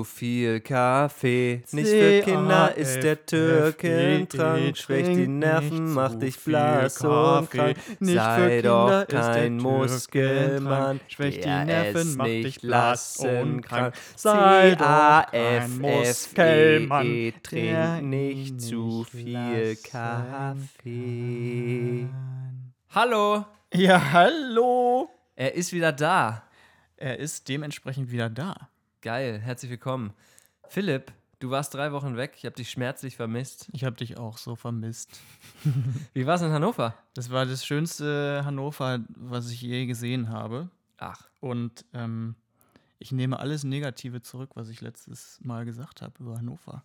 zu viel Kaffee. Nicht für Kinder ist der Türkentrank, schwächt die Nerven, macht dich blass und krank. Sei doch kein Muskelmann, schwächt die Nerven, macht dich blass und krank. Sei doch kein Muskelmann, der trink nicht zu viel Kaffee. Hallo, Ja, hallo. er ist wieder da. Er ist dementsprechend wieder da. Geil, herzlich willkommen. Philipp, du warst drei Wochen weg. Ich habe dich schmerzlich vermisst. Ich habe dich auch so vermisst. Wie war es in Hannover? Das war das schönste Hannover, was ich je gesehen habe. Ach, Und ähm, ich nehme alles Negative zurück, was ich letztes Mal gesagt habe über Hannover.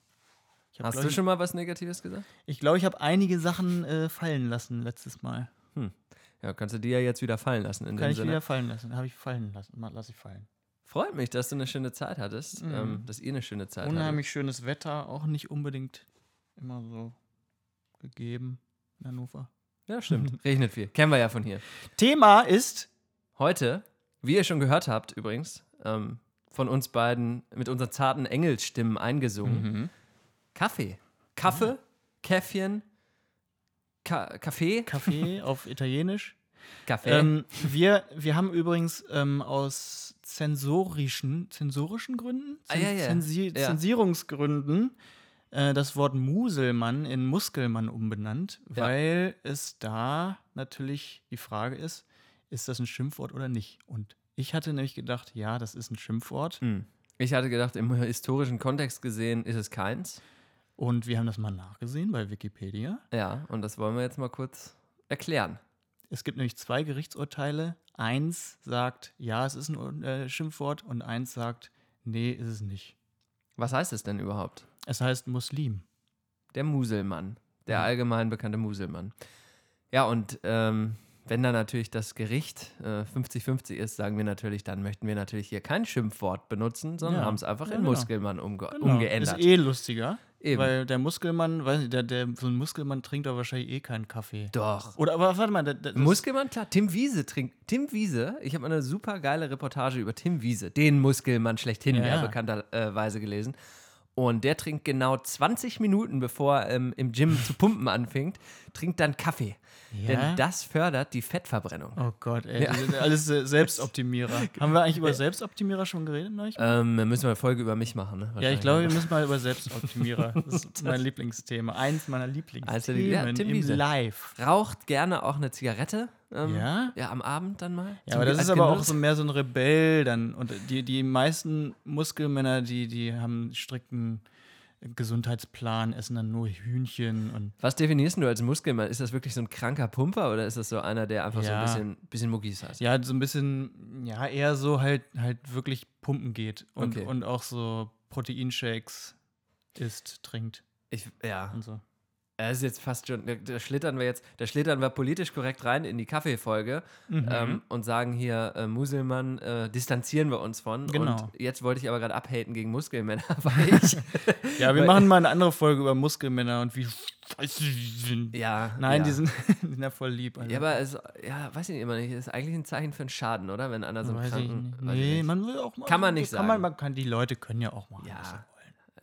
Ich hab, hast glaub du schon mal was Negatives gesagt? Ich glaube, ich habe einige Sachen äh, fallen lassen letztes Mal. Ja, kannst du die ja jetzt wieder fallen lassen. In Kann ich Sinne. wieder fallen lassen. Habe ich fallen lassen. Lass ich fallen. Freut mich, dass du eine schöne Zeit hattest. Mhm. Ähm, dass ihr eine schöne Zeit Unheimlich schönes Wetter, auch nicht unbedingt immer so gegeben in Hannover. hattet. Ja, stimmt. Regnet viel. Kennen wir ja von hier. Thema ist Heute, wie ihr schon gehört habt, übrigens, ähm, von uns beiden mit unseren zarten Engelsstimmen eingesungen: Kaffee. Kaffee, Käffchen, Ka Kaffee, Kaffee auf Italienisch. Kaffee. Ähm, wir, wir haben übrigens ähm, aus zensorischen, zensorischen Gründen, Ah, ja, ja. Zensi Ja. Zensierungsgründen äh, das Wort Muselmann in Muskelmann umbenannt, weil es da natürlich die Frage ist, ist das ein Schimpfwort oder nicht? Und ich hatte nämlich gedacht, ja, das ist ein Schimpfwort. Hm. Ich hatte gedacht, im historischen Kontext gesehen ist es keins. Und wir haben das mal nachgesehen bei Wikipedia. Ja, und das wollen wir jetzt mal kurz erklären. Es gibt nämlich zwei Gerichtsurteile. Eins sagt, ja, es ist ein äh, Schimpfwort und eins sagt, nee, ist es nicht. Was heißt es denn überhaupt? Es heißt Muslim. Der Muselmann. Der Mhm. allgemein bekannte Muselmann. Ja, und ähm, wenn dann natürlich das Gericht äh, 50-50 ist, sagen wir natürlich, dann möchten wir natürlich hier kein Schimpfwort benutzen, sondern Ja. haben es einfach Ja, in genau. Muskelmann umge Genau. umgeändert. Ist eh lustiger. Eben. Weil der Muskelmann, weiß nicht, der, der, so ein Muskelmann trinkt doch wahrscheinlich eh keinen Kaffee. Doch. Oder aber warte mal, der, der, Muskelmann, klar. Tim Wiese trinkt. Tim Wiese, ich habe eine super geile Reportage über Tim Wiese, den Muskelmann schlechthin, Ja. ja, bekannterweise gelesen. Und der trinkt genau 20 Minuten, bevor er ähm, im Gym zu pumpen anfängt, trinkt dann Kaffee. Ja? Denn das fördert die Fettverbrennung. Oh Gott, ey. Ja. die sind Alles äh, Selbstoptimierer. Haben wir eigentlich über Selbstoptimierer schon geredet neulich? Ähm, dann müssen wir eine Folge über mich machen, ne? Ja, ich glaube, wir müssen mal über Selbstoptimierer. Das ist mein Lieblingsthema. Eins meiner Lieblingsthemen Lie- ja, Tim im. Live. Raucht gerne auch eine Zigarette. Ähm, Ja? Ja, am Abend dann mal. Ja, aber das ist aber auch so mehr so ein Rebell dann. Und die, die meisten Muskelmänner, die, die haben einen strikten Gesundheitsplan, essen dann nur Hühnchen und Was definierst du als Muskelmann? Ist das wirklich so ein kranker Pumper oder ist das so einer, der einfach so Ja. ein bisschen, bisschen Muckis hat? ja, so ein bisschen, ja, eher so halt, halt wirklich pumpen geht und, Okay. und auch so Proteinshakes isst, trinkt Ich, ja. und so. Es ist jetzt fast schon, da, schlittern wir jetzt, da schlittern wir politisch korrekt rein in die Kaffeefolge Mhm. ähm, und sagen hier, äh, Muselmann, äh, distanzieren wir uns von. Genau. Und jetzt wollte ich aber gerade abhaten gegen Muskelmänner, weil ich, Ja, wir machen mal eine andere Folge über Muskelmänner und wie scheiße sie sind. ja. Nein, ja. die sind, die sind ja voll lieb. Alter. Ja, aber es, ja, weiß ich immer nicht, ist eigentlich ein Zeichen für einen Schaden, oder? Wenn einer so einen weiß ich kranken, ich Nee, nicht. man will auch mal. Kann man nicht kann Man, sagen. man kann, die Leute können ja auch machen, Ja.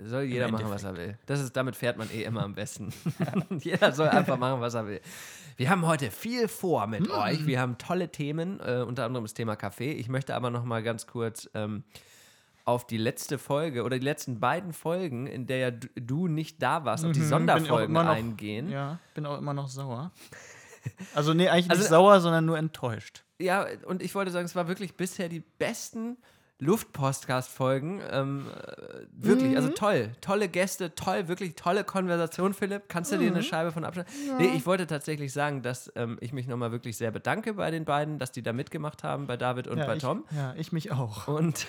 Soll jeder machen, was er will. Das ist, damit fährt man eh immer am besten. jeder soll einfach machen, was er will. Wir haben heute viel vor mit euch. Wir haben tolle Themen, äh, unter anderem das Thema Kaffee. Ich möchte aber noch mal ganz kurz ähm, auf die letzte Folge oder die letzten beiden Folgen, in der ja du, du nicht da warst, auf die Mhm, Sonderfolgen noch- eingehen. Ja. Ja, bin auch immer noch sauer. Also, nee, eigentlich Also- nicht sauer, sondern nur enttäuscht. und ich wollte sagen, es war wirklich bisher die besten Luft-Podcast-Folgen. Ähm, äh, wirklich, also toll. Tolle Gäste, toll, wirklich tolle Konversation, Philipp. Kannst du dir eine Scheibe von abschneiden? Nee, ich wollte tatsächlich sagen, dass ähm, ich mich nochmal wirklich sehr bedanke bei den beiden, dass die da mitgemacht haben, bei David und ja, bei ich, Tom. Ja, ich mich auch. Und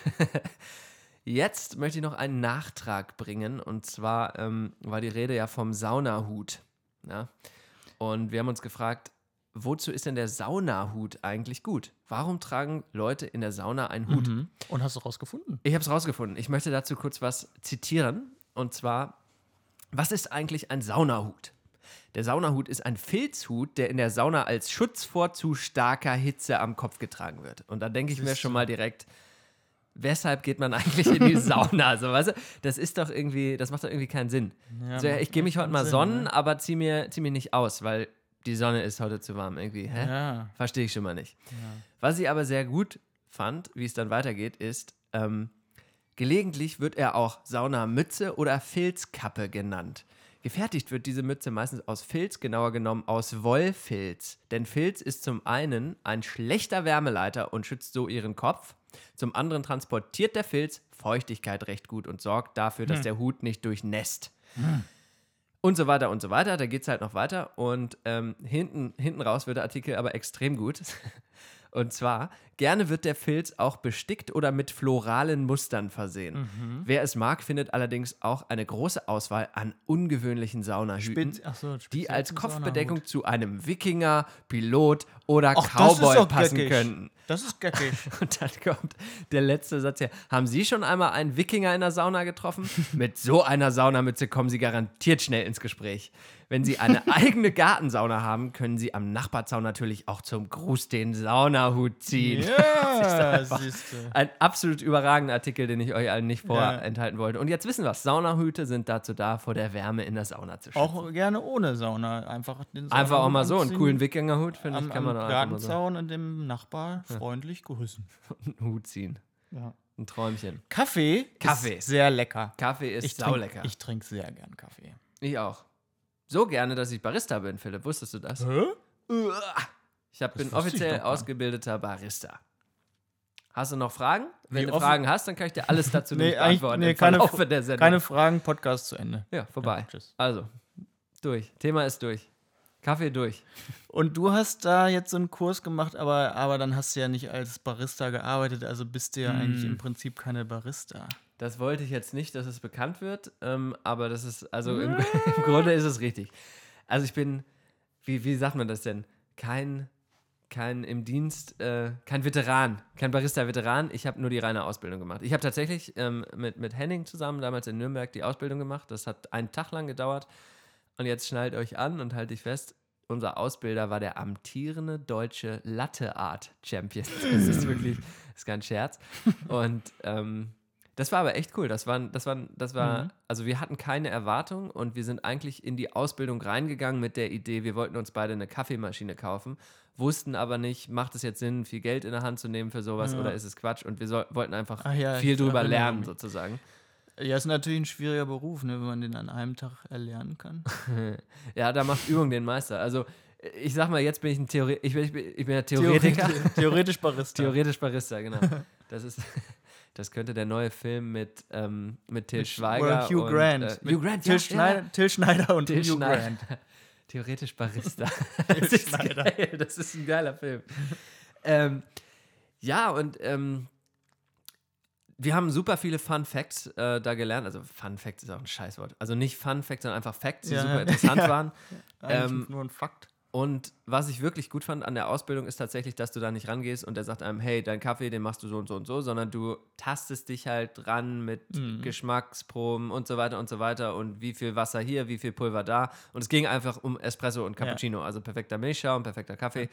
jetzt möchte ich noch einen Nachtrag bringen. Und zwar ähm, war die Rede ja vom Saunahut. Ja? Und wir haben uns gefragt, wozu ist denn der Saunahut eigentlich gut? Warum tragen Leute in der Sauna einen Hut? Mhm. Und hast du rausgefunden? Ich habe es rausgefunden. Ich möchte dazu kurz was zitieren. Und zwar, was ist eigentlich ein Saunahut? Der Saunahut ist ein Filzhut, der in der Sauna als Schutz vor zu starker Hitze am Kopf getragen wird. Und da denke ich mir schon mal direkt, weshalb geht man eigentlich in die Sauna? Also, weißt du, das ist doch irgendwie, das macht doch irgendwie keinen Sinn. Ja, ja, ich gehe mich heute mal Sinn, sonnen, ne? aber zieh, mir, zieh mich nicht aus, weil die Sonne ist heute zu warm irgendwie. Hä? Ja. Verstehe ich schon mal nicht. Was ich aber sehr gut fand, wie es dann weitergeht, ist, ähm, gelegentlich wird er auch Saunamütze oder Filzkappe genannt. Gefertigt wird diese Mütze meistens aus Filz, genauer genommen aus Wollfilz. Denn Filz ist zum einen ein schlechter Wärmeleiter und schützt so ihren Kopf. Zum anderen transportiert der Filz Feuchtigkeit recht gut und sorgt dafür, dass der Hut nicht durchnässt und so weiter und so weiter. Da geht es halt noch weiter. Und ähm, hinten, hinten raus wird der Artikel aber extrem gut. Und zwar, gerne wird der Filz auch bestickt oder mit floralen Mustern versehen. Wer es mag, findet allerdings auch eine große Auswahl an ungewöhnlichen Saunahüten, so, die als Kopfbedeckung zu einem Wikinger, Pilot oder Ach, Cowboy passen geckig. könnten. Das ist geckig. Und dann kommt der letzte Satz hier. Haben Sie schon einmal einen Wikinger in der Sauna getroffen? Mit so einer Saunamütze kommen Sie garantiert schnell ins Gespräch. Wenn Sie eine eigene Gartensauna haben, können Sie am Nachbarzaun natürlich auch zum Gruß den Saunahut ziehen. ja, einfach- siehst du. Ein absolut überragender Artikel, den ich euch allen nicht Ja. vorenthalten wollte. Und jetzt wissen wir es. Saunahüte sind dazu da, vor der Wärme in der Sauna zu schützen. Auch gerne ohne Sauna. Einfach den einfach auch mal so einen coolen Wikingerhut, finde ich, kann man auch mal so Gartenzaun und dem Nachbar freundlich grüßen. einen Hut ziehen. Ja. Ein Träumchen. Kaffee, Kaffee. ist sehr lecker. Kaffee ist Ich trinke trink sehr gern Kaffee. Ich auch. So gerne, dass ich Barista bin, Philipp. Wusstest du das? Hä? Ich hab, bin wusste ich offiziell ausgebildeter Barista. Hast du noch Fragen? Wenn Wie du Fragen hast, dann kann ich dir alles dazu Nee, eigentlich- beantworten. nee, keine. Keine Fragen, Podcast zu Ende. ja, vorbei. Ja, tschüss. Also, durch. Thema ist durch. Kaffee durch. Und du hast da jetzt so einen Kurs gemacht, aber, aber dann hast du ja nicht als Barista gearbeitet, also bist du ja eigentlich Mm. im Prinzip keine Barista. Das wollte ich jetzt nicht, dass es bekannt wird, ähm, aber das ist, also im, im Grunde ist es richtig. Also ich bin, wie, wie sagt man das denn? Kein, kein im Dienst, äh, kein Veteran, kein Barista-Veteran. Ich habe nur die reine Ausbildung gemacht. Ich habe tatsächlich ähm, mit, mit Henning zusammen damals in Nürnberg die Ausbildung gemacht. Das hat einen Tag lang gedauert. Und jetzt schnallt euch an und haltet dich fest, unser Ausbilder war der amtierende deutsche Latte Art Champion. Das ist wirklich, das ist kein Scherz. Und ähm, das war aber echt cool. Das war, das war, das war, Mhm. also wir hatten keine Erwartung und wir sind eigentlich in die Ausbildung reingegangen mit der Idee, wir wollten uns beide eine Kaffeemaschine kaufen, wussten aber nicht, macht es jetzt Sinn, viel Geld in der Hand zu nehmen für sowas Ja. oder ist es Quatsch? Und wir soll, wollten einfach Ach ja, viel drüber lernen, mich. sozusagen. Ja, ist natürlich ein schwieriger Beruf, ne, wenn man den an einem Tag erlernen kann. Ja, da macht Übung den Meister. Also, ich sag mal, jetzt bin ich ein Theore ich bin, ich bin, ich bin ja Theoretiker. Theoretisch, theoretisch Barista. Theoretisch Barista, genau. Das ist. Das könnte der neue Film mit, ähm, mit Till Mit- Schweiger oder Hugh und, Grant. Äh, Hugh Grant, Till, ja, Schneider, ja. Till Schneider und Till Hugh Schneider. Grant. Theoretisch Barista. Das ist Schneider. geil. Das ist ein geiler Film. ähm, ja, und ähm, wir haben super viele Fun Facts äh, da gelernt. Also Fun Facts ist auch ein Scheißwort. Also nicht Fun Facts, sondern einfach Facts, die Ja, super interessant waren. Eigentlich Ähm, nur ein Fakt. Und was ich wirklich gut fand an der Ausbildung ist tatsächlich, dass du da nicht rangehst und der sagt einem, hey, dein Kaffee, den machst du so und so und so, sondern du tastest dich halt ran mit Mhm. Geschmacksproben und so weiter und so weiter und wie viel Wasser hier, wie viel Pulver da. Und es ging einfach um Espresso und Cappuccino, also perfekter Milchschaum, perfekter Kaffee.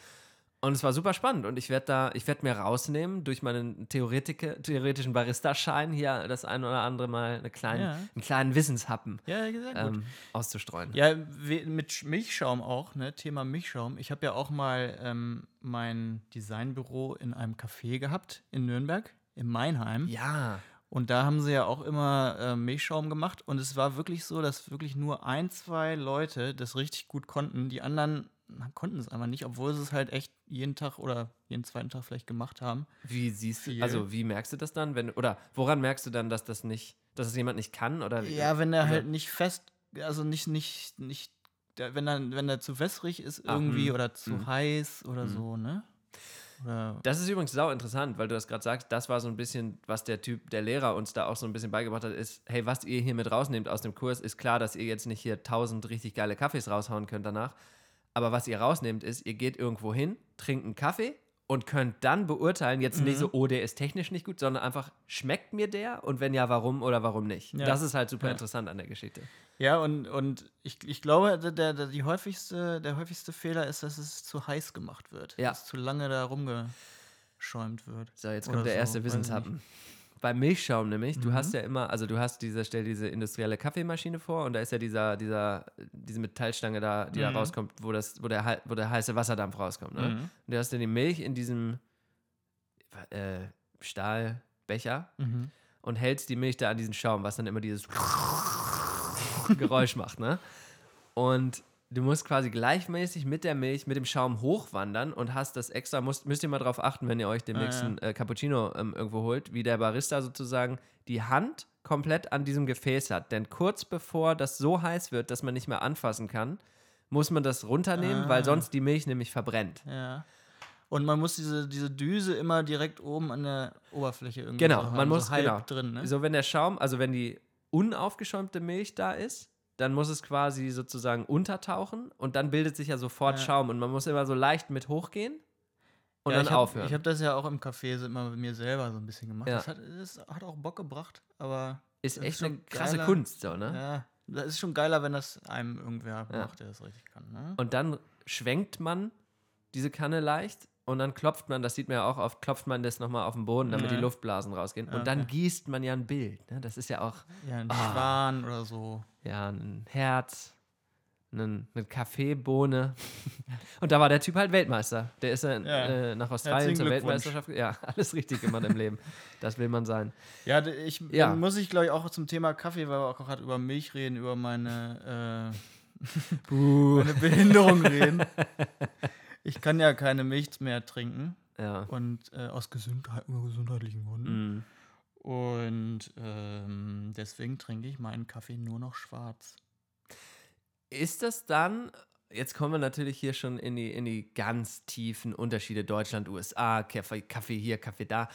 Und es war super spannend und ich werde da, ich werde mir rausnehmen durch meinen theoretischen Barista-Schein hier das ein oder andere Mal eine kleine, Ja. einen kleinen Wissenshappen Ja, ähm, auszustreuen. Ja, mit Sch- Milchschaum auch, ne? Thema Milchschaum. Ich habe ja auch mal ähm, mein Designbüro in einem Café gehabt in Nürnberg, in Mainheim. ja. Und da haben sie ja auch immer äh, Milchschaum gemacht. Und es war wirklich so, dass wirklich nur ein, zwei Leute das richtig gut konnten. Die anderen konnten es einfach nicht, obwohl sie es halt echt jeden Tag oder jeden zweiten Tag vielleicht gemacht haben. Wie siehst du, also wie merkst du das dann, wenn oder woran merkst du dann, dass das nicht, dass es jemand nicht kann oder Ja, wenn er oder- halt nicht fest, also nicht, nicht, nicht, der, wenn er, wenn er zu wässrig ist irgendwie hm, oder zu hm. heiß oder Hm. so, ne? Oder Das ist übrigens sau interessant, weil du das gerade sagst, das war so ein bisschen, was der Typ, der Lehrer uns da auch so ein bisschen beigebracht hat, ist, hey, was ihr hier mit rausnehmt aus dem Kurs, ist klar, dass ihr jetzt nicht hier tausend richtig geile Kaffees raushauen könnt danach, aber was ihr rausnehmt ist, ihr geht irgendwo hin, trinkt einen Kaffee und könnt dann beurteilen, jetzt nicht Mhm. so, oh, der ist technisch nicht gut, sondern einfach, schmeckt mir der und wenn ja, warum oder warum nicht. Ja. Das ist halt super Ja. interessant an der Geschichte. Ja, und, und ich, ich glaube, der, der, die häufigste, der häufigste Fehler ist, dass es zu heiß gemacht wird. Ja. Dass zu lange da rumgeschäumt wird. So, jetzt kommt der so, erste Wissenshappen. Beim Milchschaum nämlich, du Mhm. hast ja immer, also du hast diese, stell diese industrielle Kaffeemaschine vor und da ist ja dieser, dieser, diese Metallstange da, die da Mhm. rauskommt, wo, das, wo, der, wo der heiße Wasserdampf rauskommt. Ne? Mhm. Und du hast dann die Milch in diesem äh, Stahlbecher Mhm. und hältst die Milch da an diesen Schaum, was dann immer dieses Geräusch macht, ne? Und du musst quasi gleichmäßig mit der Milch, mit dem Schaum hochwandern und hast das extra, müsst, müsst ihr mal drauf achten, wenn ihr euch den Ah, nächsten äh, Cappuccino ähm, irgendwo holt, wie der Barista sozusagen die Hand komplett an diesem Gefäß hat. Denn kurz bevor das so heiß wird, dass man nicht mehr anfassen kann, muss man das runternehmen, weil Ah. sonst die Milch nämlich verbrennt. Ja. Und man muss diese, diese Düse immer direkt oben an der Oberfläche irgendwie Genau, so haben, man muss so halb genau. drin, ne? So, wenn der Schaum, also wenn die unaufgeschäumte Milch da ist, dann muss es quasi sozusagen untertauchen und dann bildet sich ja sofort Ja. Schaum und man muss immer so leicht mit hochgehen und Ja, dann ich hab, aufhören. Ich habe das ja auch im Café so immer mit mir selber so ein bisschen gemacht. Ja. Das, hat, das hat auch Bock gebracht, aber ist echt ist eine schon krasse geiler. Kunst, so, ne? ja, das ist schon geiler, wenn das einem irgendwer macht, der das richtig kann. Ne? Und dann schwenkt man diese Kanne leicht und dann klopft man, das sieht man ja auch oft, klopft man das nochmal auf den Boden, damit Ja. die Luftblasen rausgehen. Und Okay. dann gießt man ja ein Bild. Ne? Das ist ja auch Ja, ein Ah. Schwan oder so. ja, ein Herz, einen, eine Kaffeebohne. Und da war der Typ halt Weltmeister. Der ist dann Ja. äh, nach Australien zur. Weltmeisterschaft. Ja, alles richtig gemacht im Leben. Das will man sein. Ja, ich Ja. muss ich glaube ich auch zum Thema Kaffee, weil wir auch gerade über Milch reden, über meine, äh, meine Behinderung reden. Ich kann ja keine Milch mehr trinken Ja. und äh, aus Gesundheit, gesundheitlichen Gründen. Mm. Und ähm, deswegen trinke ich meinen Kaffee nur noch schwarz. Ist das dann, jetzt kommen wir natürlich hier schon in die, in die ganz tiefen Unterschiede Deutschland, USA, Kaffee, Kaffee hier, Kaffee da.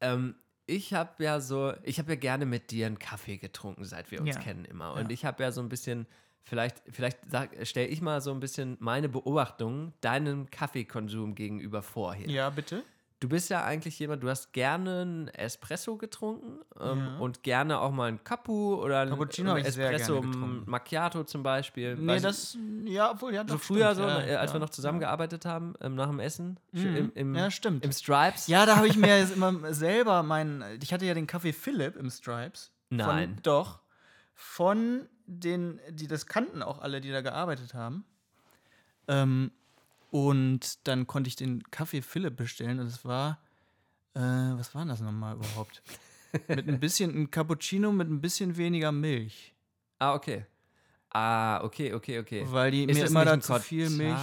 Ähm, ich habe ja so, ich habe ja gerne mit dir einen Kaffee getrunken, seit wir uns Ja. kennen immer. Und Ja. ich habe ja so ein bisschen, vielleicht, vielleicht stelle ich mal so ein bisschen meine Beobachtungen deinem Kaffeekonsum gegenüber vor hier. Ja, bitte? Du bist ja eigentlich jemand, du hast gerne einen Espresso getrunken ähm, Ja. und gerne auch mal einen Cappu oder einen Cappuccino ich sehr Espresso getrunken. Macchiato zum Beispiel. Nee, Weiß- das, ja, obwohl, ja, so früher stimmt, so, ja, äh, als ja, wir noch zusammengearbeitet haben, ähm, nach dem Essen, Mhm. im, im, ja, stimmt. im Stripes. Ja, da habe ich mir jetzt immer selber meinen. Ich hatte ja den Kaffee Philipp im Stripes. Nein. Von, doch. Von den, die das kannten auch alle, die da gearbeitet haben. Ähm, und dann konnte ich den Kaffee Philipp bestellen und es war. Äh, was war denn das nochmal überhaupt? mit ein bisschen, ein Cappuccino mit ein bisschen weniger Milch. Ah, okay. Ah, okay, okay, okay. Weil die Ist mir immer nicht da ein zu viel Milch.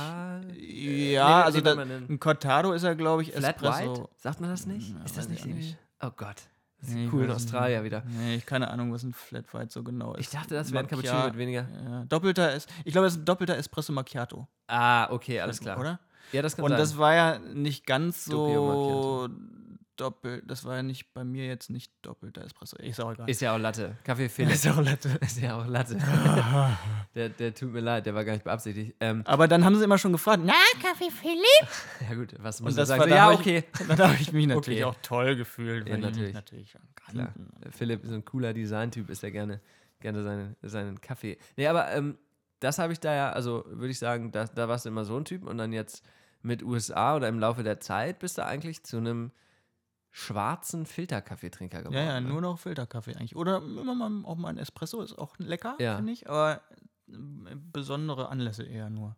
Äh, Ja, nee, also da, ein Cortado ist ja, glaube ich, Flat Espresso. White? Sagt man das nicht? Ja, ist das nicht nicht. Oh Gott. Das Nee, cool in Australien wieder. Nee, ich keine Ahnung, was ein Flat White so genau ist. Ich dachte, das wäre ein Cappuccino mit weniger. Ja, doppelter ist, ich glaube, es ist ein doppelter Espresso Macchiato. Ah, okay, alles klar. Oder? Ja, das kann Und sein. das war ja nicht ganz so doppelt. Das war ja nicht bei mir jetzt nicht doppelter Espresso. Ist auch egal. ist ja auch Latte. Kaffee Philipp. Ist auch Latte. ist ja auch Latte. der, der tut mir leid, der war gar nicht beabsichtigt. Ähm, Aber dann haben sie immer schon gefragt, na, Kaffee Philipp? ja gut, was muss ich das sagen? So, da ja, ich- okay. Dann habe ich mich natürlich Okay. auch toll gefühlt, Ja, natürlich. natürlich Klar. Philipp ist ein cooler Designtyp, ist er gerne, gerne seinen, seinen Kaffee. Nee, aber ähm, das habe ich da ja, also würde ich sagen, da, da warst du immer so ein Typ und dann jetzt mit USA oder im Laufe der Zeit bist du eigentlich zu einem schwarzen Filterkaffeetrinker geworden. Ja, ja, nur noch Filterkaffee eigentlich. Oder immer mal auch mal ein Espresso ist auch lecker, Ja. finde ich. Aber äh, besondere Anlässe eher nur.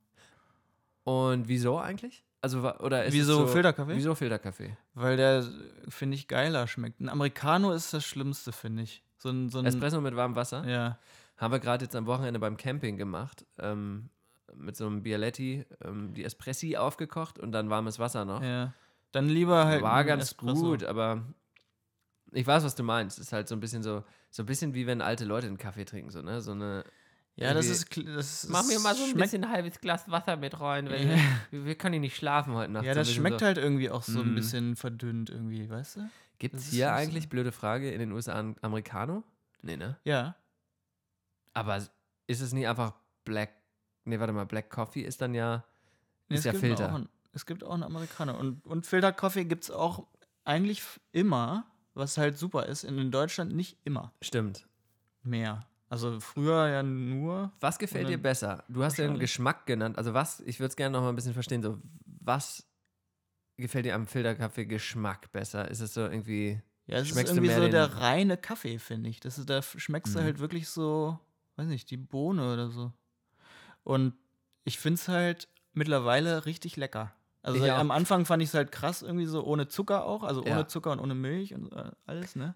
Und wieso eigentlich? Also, oder ist Wieso es so, Filterkaffee? Wieso Filterkaffee? Weil der, finde ich, geiler schmeckt. Ein Americano ist das Schlimmste, finde ich. So ein, so ein Espresso mit warmem Wasser? Ja. Haben wir gerade jetzt am Wochenende beim Camping gemacht. Ähm, mit so einem Bialetti ähm, die Espressi aufgekocht und dann warmes Wasser noch. ja. Dann lieber halt. War ein ganz Espresso. gut, aber ich weiß, was du meinst. Ist halt so ein bisschen so, so ein bisschen wie wenn alte Leute einen Kaffee trinken, so, ne? So eine. Ja, das ist. kl- Das ist Mach mir mal so ein bisschen ein halbes Glas Wasser mit rein, weil Ja. wir, wir können nicht schlafen heute Nacht. Ja, so ein das schmeckt so. halt irgendwie auch so ein Mm. bisschen verdünnt irgendwie, weißt du? Gibt es hier so- eigentlich, blöde Frage, in den USA einen Americano? Nee, ne? Ja. Aber ist es nicht einfach Black. Nee, warte mal, Black Coffee ist dann ja. Nee, Ist es ja gibt Filter. Es gibt auch einen Amerikaner. Und, und Filterkaffee gibt es auch eigentlich immer, was halt super ist. In Deutschland nicht immer Stimmt. mehr. Also früher ja nur. Was gefällt dir besser? Du hast ja Wahrscheinlich. Geschmack genannt. Also was, ich würde es gerne noch mal ein bisschen verstehen. So, was gefällt dir am Filterkaffee Geschmack besser? Ist es so irgendwie. Ja, es ist du irgendwie so den- der reine Kaffee, finde ich. Das ist, da schmeckst du Mhm. halt wirklich so, weiß nicht, die Bohne oder so. Und ich finde es halt mittlerweile richtig lecker. Also auch. am Anfang fand ich es halt krass, irgendwie so ohne Zucker auch, also ohne Ja. Zucker und ohne Milch und äh, alles, ne?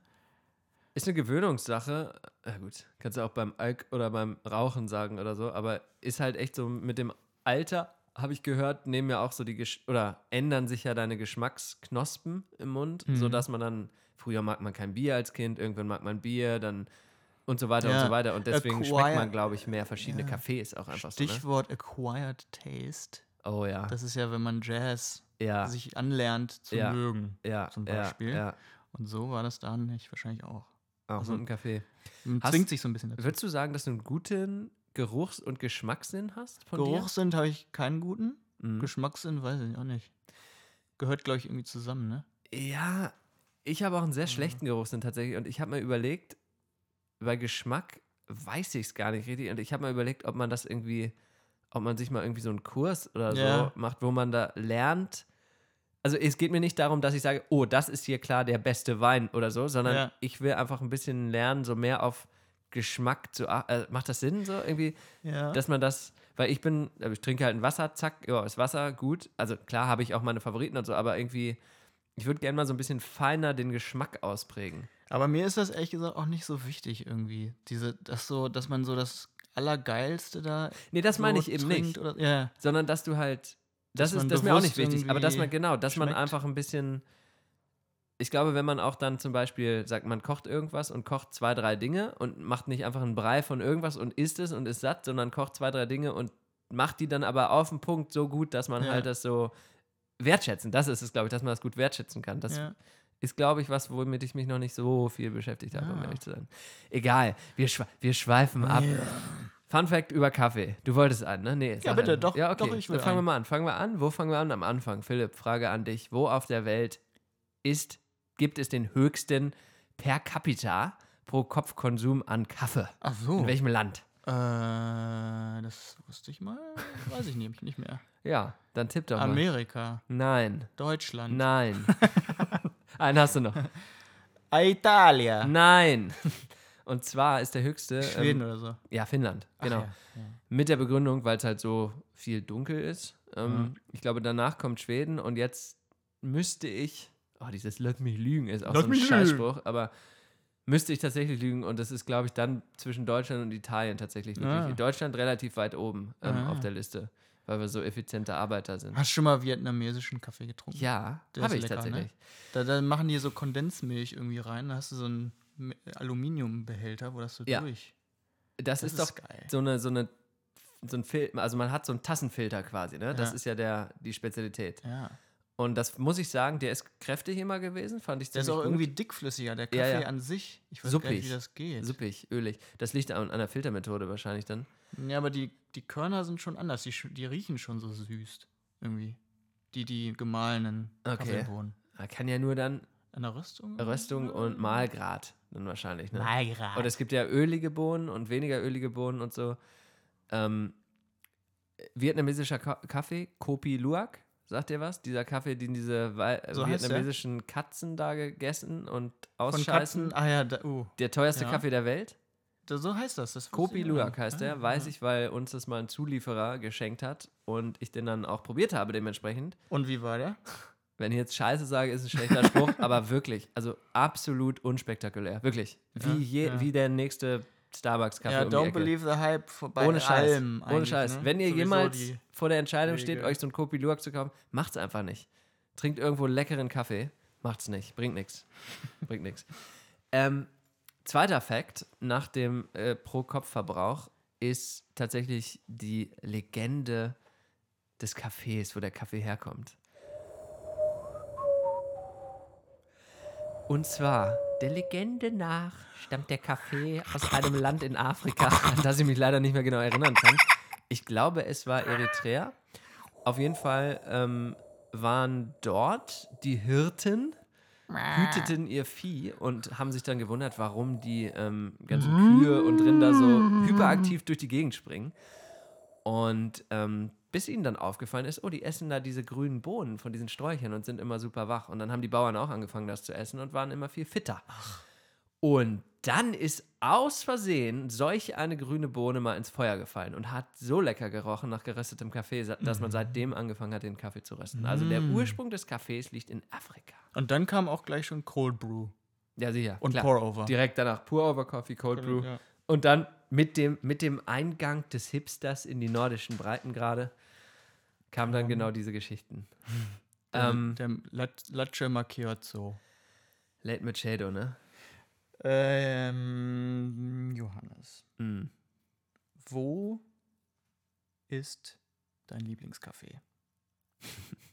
Ist eine Gewöhnungssache. Ja, gut, kannst du auch beim Alk oder beim Rauchen sagen oder so, aber ist halt echt so mit dem Alter, habe ich gehört, nehmen ja auch so die Gesch oder ändern sich ja deine Geschmacksknospen im Mund, Mhm. sodass man dann, früher mag man kein Bier als Kind, irgendwann mag man Bier, dann und so weiter und Ja. so weiter. Und deswegen schmeckt Acquire- man, glaube ich, mehr verschiedene Ja. Cafés auch einfach so. Ne? Stichwort Acquired Taste. Oh ja. Das ist ja, wenn man Jazz ja. sich anlernt zu Ja. mögen. ja, zum Beispiel. Und so war das da nicht, wahrscheinlich auch. auch Also- mit dem Kaffee. Man zwingt sich so ein bisschen dazu. Würdest du sagen, dass du einen guten Geruchs- und Geschmackssinn hast von Geruchssinn habe ich keinen guten. Mhm. Geschmackssinn weiß ich auch nicht. Gehört, glaube ich, irgendwie zusammen, ne? Ja, ich habe auch einen sehr schlechten Geruchssinn tatsächlich. Und ich habe mir überlegt, bei Geschmack weiß ich es gar nicht richtig. Und ich habe mir überlegt, ob man das irgendwie, ob man sich mal irgendwie so einen Kurs oder so Ja. macht, wo man da lernt. Also es geht mir nicht darum, dass ich sage, oh, das ist hier klar der beste Wein oder so, sondern Ja. ich will einfach ein bisschen lernen, so mehr auf Geschmack zu ach- äh, Macht das Sinn so irgendwie? Ja. dass man das, weil ich bin, äh, ich trinke halt ein Wasser, zack, ja, ist Wasser, gut. Also klar habe ich auch meine Favoriten und so, aber irgendwie, ich würde gerne mal so ein bisschen feiner den Geschmack ausprägen. Aber mir ist das ehrlich gesagt auch nicht so wichtig irgendwie. Diese, das so, dass man so das Allergeilste da. Nee, das meine ich eben nicht, Oder, ja. sondern dass du halt, das Dass man ist, das ist mir auch nicht wichtig, aber dass man, genau, dass man schmeckt. einfach ein bisschen, ich glaube, wenn man auch dann zum Beispiel sagt, man kocht irgendwas und kocht zwei, drei Dinge und macht nicht einfach einen Brei von irgendwas und isst es und ist satt, sondern kocht zwei, drei Dinge und macht die dann aber auf den Punkt so gut, dass man Ja. halt das so wertschätzen, das ist es, glaube ich, dass man das gut wertschätzen kann. Das ja. Ist, glaube ich, was, womit ich mich noch nicht so viel beschäftigt habe, um Ah. ehrlich zu sein. Egal, wir, schwe wir schweifen ab. Fun Fact über Kaffee. Du wolltest einen, ne? Nee, sag bitte, einen. doch, Ja, okay. doch, ich will Dann fangen wir einen. mal an. Fangen wir an. Wo fangen wir an? Am Anfang. Philipp, Frage an dich. Wo auf der Welt ist, gibt es den höchsten per capita pro Kopf Konsum an Kaffee? Ach so. In welchem Land? Äh, das wusste ich mal. Weiß ich nämlich nicht mehr. Ja, dann tipp doch mal. Amerika, Nein. Deutschland, Nein. einen hast du noch. Italia, Nein. Und zwar ist der höchste. Schweden Ähm, oder so. ja, Finnland. Genau. ja, ja. Mit der Begründung, weil es halt so viel dunkel ist. Ähm, Mhm. Ich glaube, danach kommt Schweden und jetzt müsste ich. Oh, dieses Lass mich lügen ist auch Lass so ein Scheißspruch, aber müsste ich tatsächlich lügen und das ist, glaube ich, dann zwischen Deutschland und Italien tatsächlich wirklich. Ah. In Deutschland relativ weit oben ähm, Ah. auf der Liste, weil wir so effiziente Arbeiter sind. Hast du schon mal vietnamesischen Kaffee getrunken? Ja, habe ist ich lecker, ne? tatsächlich. Da, da machen die so Kondensmilch irgendwie rein. Da hast du so einen Mi- Aluminiumbehälter, wo das so Ja. durch. Das, Das ist doch geil. so eine, so eine, so ein Fil also man hat so einen Tassenfilter quasi, ne? Das Ja. ist ja der, die Spezialität. Ja. Und das muss ich sagen, der ist kräftig immer gewesen, fand ich Der ist auch gut. irgendwie dickflüssiger. Der Ja, Kaffee ja. an sich. Ich weiß gar nicht, Suppig. wie das geht. Suppig, ölig. Das liegt an, an der Filtermethode wahrscheinlich dann. Ja, aber die, die Körner sind schon anders. Die, die riechen schon so süß. Irgendwie. Die, die gemahlenen Okay. Kaffeebohnen. Man kann ja nur dann An der Röstung? Röstung und Mahlgrad dann wahrscheinlich, ne? Malgrad. Und es gibt ja ölige Bohnen und weniger ölige Bohnen und so. Ähm, vietnamesischer Ka Kaffee, Kopi Luwak, sagt ihr was? Dieser Kaffee, den diese Wei- So der? vietnamesischen Katzen da gegessen und Von ausscheißen. Katzen. Ah ja, da, uh. Der teuerste Ja. Kaffee der Welt. Da, so heißt das. das Kopi Luwak heißt der, Ah, weiß ja. ich, weil uns das mal ein Zulieferer geschenkt hat und ich den dann auch probiert habe dementsprechend. Und wie war der? Wenn ich jetzt Scheiße sage, ist ein schlechter Spruch, aber wirklich, also absolut unspektakulär, wirklich. Wie, Ja, je, wie der nächste Starbucks-Kaffee Ja, um don't believe the hype bei Ohne Scheiß. allem Ohne Scheiß. ne? Wenn ihr Sowieso jemals vor der Entscheidung steht, Regel. euch so ein Kopi Luwak zu kaufen, macht's einfach nicht. Trinkt irgendwo leckeren Kaffee, macht's nicht. Bringt nichts. Bringt nichts. Ähm, zweiter Fakt nach dem äh, Pro-Kopf-Verbrauch ist tatsächlich die Legende des Kaffees, wo der Kaffee herkommt. Und zwar, der Legende nach stammt der Kaffee aus einem Land in Afrika, an das ich mich leider nicht mehr genau erinnern kann. Ich glaube, es war Eritrea. Auf jeden Fall ähm, waren dort die Hirten hüteten ihr Vieh und haben sich dann gewundert, warum die ähm, ganzen Kühe und Rinder so hyperaktiv durch die Gegend springen. Und ähm, bis ihnen dann aufgefallen ist, oh, die essen da diese grünen Bohnen von diesen Sträuchern und sind immer super wach. Und dann haben die Bauern auch angefangen, das zu essen und waren immer viel fitter. Und dann ist aus Versehen solch eine grüne Bohne mal ins Feuer gefallen und hat so lecker gerochen nach geröstetem Kaffee, dass man seitdem angefangen hat, den Kaffee zu rösten. Also der Ursprung des Kaffees liegt in Afrika. Und dann kam auch gleich schon Cold Brew Ja, sicher. und klar. Pour-Over. Direkt danach Pour-Over Coffee, Cold Brew. Ja. Und dann mit dem, mit dem Eingang des Hipsters in die nordischen Breitengrade kamen dann genau diese Geschichten. ähm, der Lat- Latte Macchiato. Late Machado, ne? Ähm, Johannes, Mm. wo ist dein Lieblingscafé?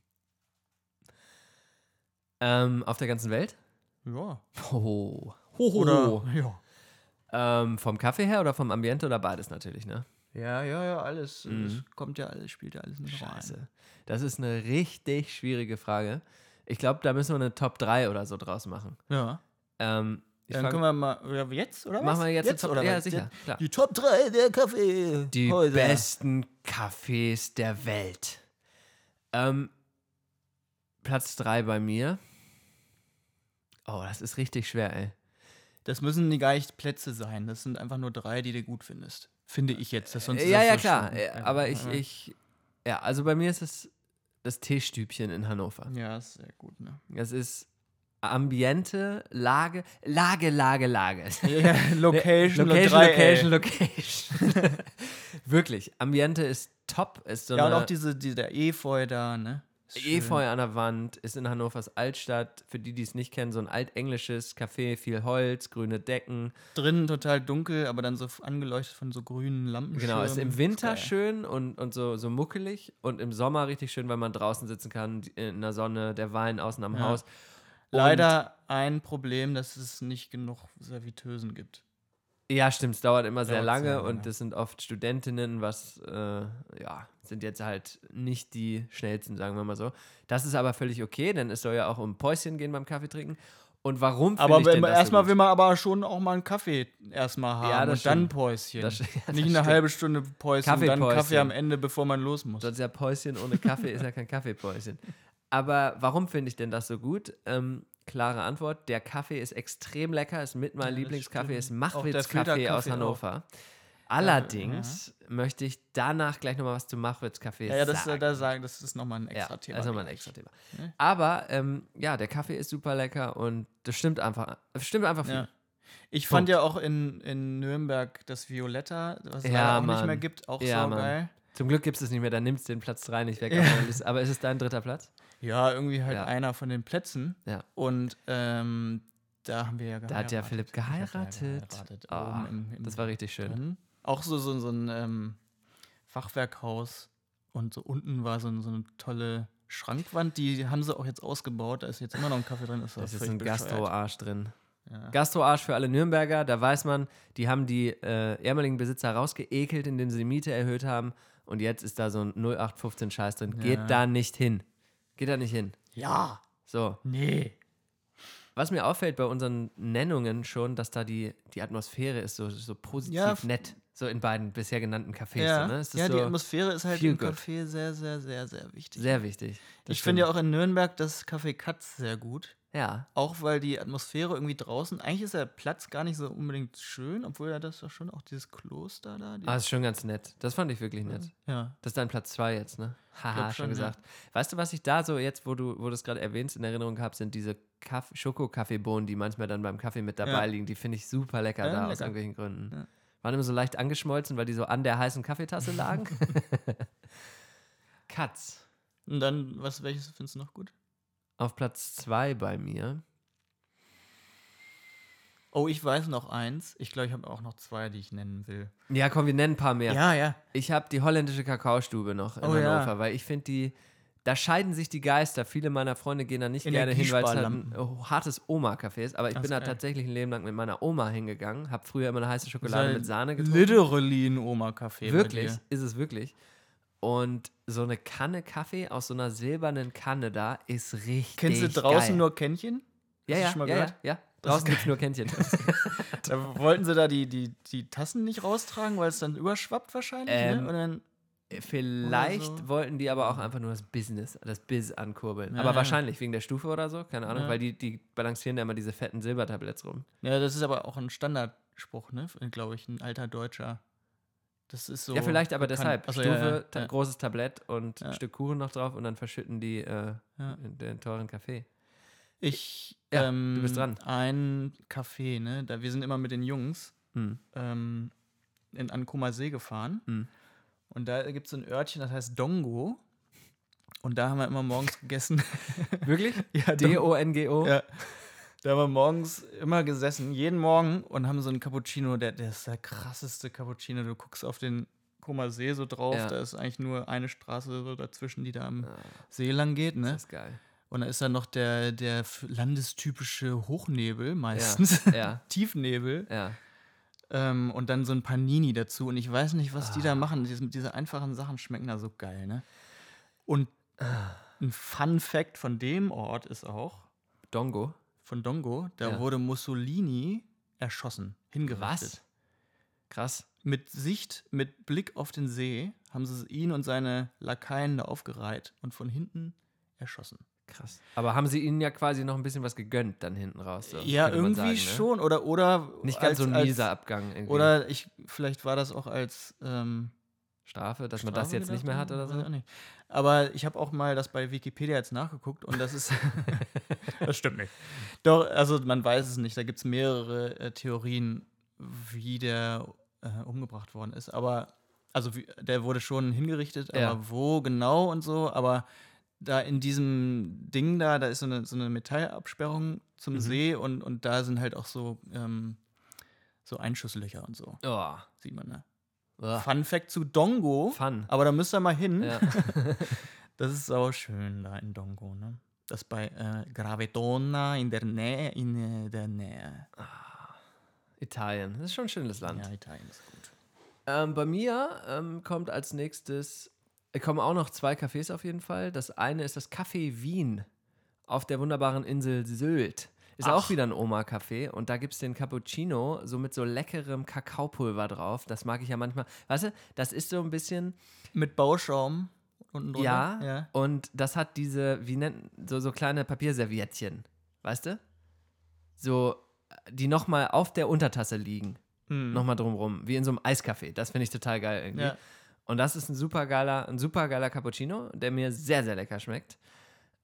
Ähm, auf der ganzen Welt? Ja. Ho. Ho, ho. Oder, ja. Ähm, vom Kaffee her oder vom Ambiente oder beides natürlich, ne? Ja, ja, ja, alles. Mhm. Es kommt ja alles, spielt ja alles mit rein. Scheiße. Das ist eine richtig schwierige Frage. Ich glaube, da müssen wir eine Top 3 oder so draus machen. Ja. Ähm, Dann fang- können wir mal, jetzt, oder was? Machen wir jetzt, eine Top oder Ja, was? sicher. Klar. Die Top 3 der Kaffee. Die Häuser. besten Cafés der Welt. Ähm, Platz 3 bei mir. Oh, das ist richtig schwer, ey. Das müssen die gar nicht Plätze sein. Das sind einfach nur drei, die du gut findest. Finde ich jetzt. Das sonst ist ja, ja, so klar. schlimm. Äh, Aber ich, Ja. ich, ja, also bei mir ist es das Teestübchen in Hannover. Ja, ist sehr gut, ne? Das ist Ambiente, Lage, Lage, Lage, Lage. Ja, Location, Location, und 3L. Location, Location. Wirklich, Ambiente ist top. Ist so Ja, und auch diese, diese der Efeu da, ne? Ist. Efeu an der Wand, ist in Hannovers Altstadt. Für die, die es nicht kennen, so ein altenglisches Café, viel Holz, grüne Decken. Drinnen total dunkel, aber dann so angeleuchtet von so grünen Lampen. Genau, ist im Winter geil. schön und, und so, so muckelig und im Sommer richtig schön, weil man draußen sitzen kann, die- in der Sonne, der Wein außen am Ja. Haus. Leider ein Problem, dass es nicht genug Serviteusen gibt. Ja, stimmt, es dauert immer sehr Dauert lange lange. und das sind oft Studentinnen, was, äh, ja, sind jetzt halt nicht die schnellsten, sagen wir mal so. Das ist aber völlig okay, denn es soll ja auch um Päuschen gehen beim Kaffee trinken. Und warum finde Aber wenn so erstmal gut? will man aber schon auch mal einen Kaffee erstmal haben Ja, und dann. Päuschen. Das- ja, das Nicht eine stimmt. halbe Stunde Päuschen und dann. Kaffee am Ende, bevor man los muss. Sonst ja Päuschen ohne Kaffee ist ja kein Kaffeepäuschen. Aber warum finde ich denn das so gut? Ähm, klare Antwort: Der Kaffee ist extrem lecker, ist mit mein das Lieblingskaffee, ist Machwitz Kaffee aus Filterkaffee auch. Hannover. Allerdings möchte ich danach gleich nochmal was zu Machwitz Kaffee ja, ja, das, sagen. äh, da sagen, das ist nochmal ein extra ja, Thema. Das ist nochmal ein extra Thema. Aber ähm, ja, der Kaffee ist super lecker und das stimmt einfach. Das stimmt einfach viel. Ja. Ich Punkt. fand ja auch in, in Nürnberg das Violetta, was es Ja, auch Mann. nicht mehr gibt, auch Ja, so geil. Zum Glück gibt es das nicht mehr, dann nimmst du den Platz 3 nicht weg. Ja. Aber ist es dein dritter Platz? Ja, irgendwie halt Ja. einer von den Plätzen. Ja. Und ähm, da haben wir ja Da hat ja Philipp geheiratet. geheiratet, oben im, im Das war richtig schön. drin. Auch so, so, so ein ähm, Fachwerkhaus. Und so unten war so, so eine tolle Schrankwand, die haben sie auch jetzt ausgebaut. Da ist jetzt immer noch ein Kaffee drin. Das, Das ist ein. Gastroarsch drin. Ja. Gastroarsch für alle Nürnberger, da weiß man, die haben die äh, ehemaligen Besitzer rausgeekelt, indem sie die Miete erhöht haben. Und jetzt ist da so ein 0815 Scheiß drin. Ja. Geht da nicht hin. Geht da nicht hin. ja, So. nee. Was mir auffällt bei unseren Nennungen schon, dass da die, die Atmosphäre ist so, so positiv Ja, nett. So in beiden bisher genannten Cafés. Ja, So, ne? Ja so die Atmosphäre ist halt im. Café sehr, sehr, sehr, sehr wichtig. sehr wichtig. Das ich finde ja auch in Nürnberg das Café Katz sehr gut. Ja. Auch weil die Atmosphäre irgendwie draußen, eigentlich ist der Platz gar nicht so unbedingt schön, obwohl ja das doch schon auch dieses Kloster da. Die, Ah, ist schon ganz nett. Das fand ich wirklich nett. ja. Das ist dein Platz 2 jetzt, ne? Haha, schon schon, ja. gesagt. Weißt du, was ich da so jetzt, wo du, wo du es gerade erwähnst, in Erinnerung habe, sind diese Kaff Schoko-Kaffeebohnen, die manchmal dann beim Kaffee mit dabei Ja. liegen. Die finde ich super lecker Ja, da, aus lecker. irgendwelchen Gründen. Ja. Waren immer so leicht angeschmolzen, weil die so an der heißen Kaffeetasse lagen. Katz. Und dann, was, welches findest du noch gut? Auf Platz 2 bei mir. Oh, ich weiß noch eins. Ich glaube, ich habe auch noch zwei, die ich nennen will. Ja, komm, wir nennen ein paar mehr. Ja, ja. Ich habe die holländische Kakaostube noch in Oh ja. Hannover, weil ich finde die, da scheiden sich die Geister. Viele meiner Freunde gehen da nicht gerne hin, weil es halt ein Energiesparlampen. oh, hartes Oma-Café ist. Aber ich Ach, bin da tatsächlich ein Leben lang mit meiner Oma hingegangen, habe früher immer eine heiße Schokolade mit Sahne getrunken. Literally ein Oma-Café. Wirklich, ist es wirklich. Und so eine Kanne Kaffee aus so einer silbernen Kanne da ist richtig Kennst du draußen geil. nur Kännchen? Ja, Hast du ja, schon mal ja, ja, gehört? ja. Draußen gibt es nur Kännchen. Da wollten sie da die, die, die Tassen nicht raustragen, weil es dann überschwappt wahrscheinlich. Ähm, ne? Und dann, Vielleicht so. wollten die aber auch einfach nur das Business, das Biz ankurbeln. Ja, aber ja. wahrscheinlich wegen der Stufe oder so, keine Ahnung, Ja. weil die, die balancieren da immer diese fetten Silbertabletts rum. ja, das ist aber auch ein Standardspruch, ne? Glaube ich, ein alter Deutscher. Das ist so. ja, vielleicht aber deshalb. Ach so, Stufe, ja, ja, großes Tablett und ein Stück Kuchen noch drauf und dann verschütten die äh, den teuren Kaffee. Ich, ähm, du bist dran. Ein Café, ne? Da, wir sind immer mit den Jungs Hm. ähm, in Ankoma See gefahren. Hm. Und da gibt es so ein Örtchen, das heißt Dongo. Und da haben wir immer morgens gegessen. Wirklich? ja, D-O-N-G-O? Ja. Da haben wir morgens immer gesessen, jeden Morgen und haben so einen Cappuccino, der, der ist der krasseste Cappuccino. Du guckst auf den Koma See so drauf, Ja. da ist eigentlich nur eine Straße so dazwischen, die da am Ah, See lang geht, ne? das ist geil. Und da ist dann noch der, der landestypische Hochnebel meistens, Ja, Tiefnebel ja. ähm, und dann so ein Panini dazu. Und ich weiß nicht, was die da machen. Diese, diese einfachen Sachen schmecken da so geil, ne? Und ein Fun Fact von dem Ort ist auch, Dongo. Von Dongo, da Ja. wurde Mussolini erschossen, hingerichtet. Was? Krass. Mit Sicht, mit Blick auf den See haben sie ihn und seine Lakaien da aufgereiht und von hinten erschossen. Krass. Aber haben sie ihnen ja quasi noch ein bisschen was gegönnt dann hinten raus? So, ja, irgendwie sagen, ne? schon. Oder, oder Nicht ganz als, so ein mieser Abgang irgendwie. Oder ich, vielleicht war das auch als ähm, Strafe, dass man das Strafe jetzt nicht mehr hat oder so? Aber ich habe auch mal das bei Wikipedia jetzt nachgeguckt und das ist. das stimmt nicht. Doch, also man weiß es nicht. Da gibt es mehrere äh, Theorien, wie der äh, umgebracht worden ist. Aber, also wie, der wurde schon hingerichtet, aber Ja. wo genau und so. Aber da in diesem Ding da, da ist so eine, so eine Metallabsperrung zum Mhm. See und, und da sind halt auch so, ähm, so Einschusslöcher und so. Oh. Sieht man, ne? Ugh. Fun Fact zu Dongo. Fun. Aber da müsst ihr mal hin. Ja. Das ist sau schön da in Dongo, ne? Das bei äh, Gravetona in der Nähe, in äh, der Nähe. Italien. Das ist schon ein schönes Land. Ja, Italien ist gut. Ähm, bei mir ähm, kommt als nächstes, äh, kommen auch noch zwei Cafés auf jeden Fall. Das eine ist das Café Wien auf der wunderbaren Insel Sylt. Ist Ach. auch wieder ein Oma-Café und da gibt es den Cappuccino so mit so leckerem Kakaopulver drauf. Das mag ich ja manchmal. Weißt du, das ist so ein bisschen, Mit Bauschaum unten drunter. ja, ja. und das hat diese, wie nennt, so, so kleine Papierserviettchen, weißt du? So, die nochmal auf der Untertasse liegen. Hm. Nochmal drumrum, wie in so einem Eiskaffee. Das finde ich total geil irgendwie. Ja. Und das ist ein super geiler, ein super geiler Cappuccino, der mir sehr, sehr lecker schmeckt.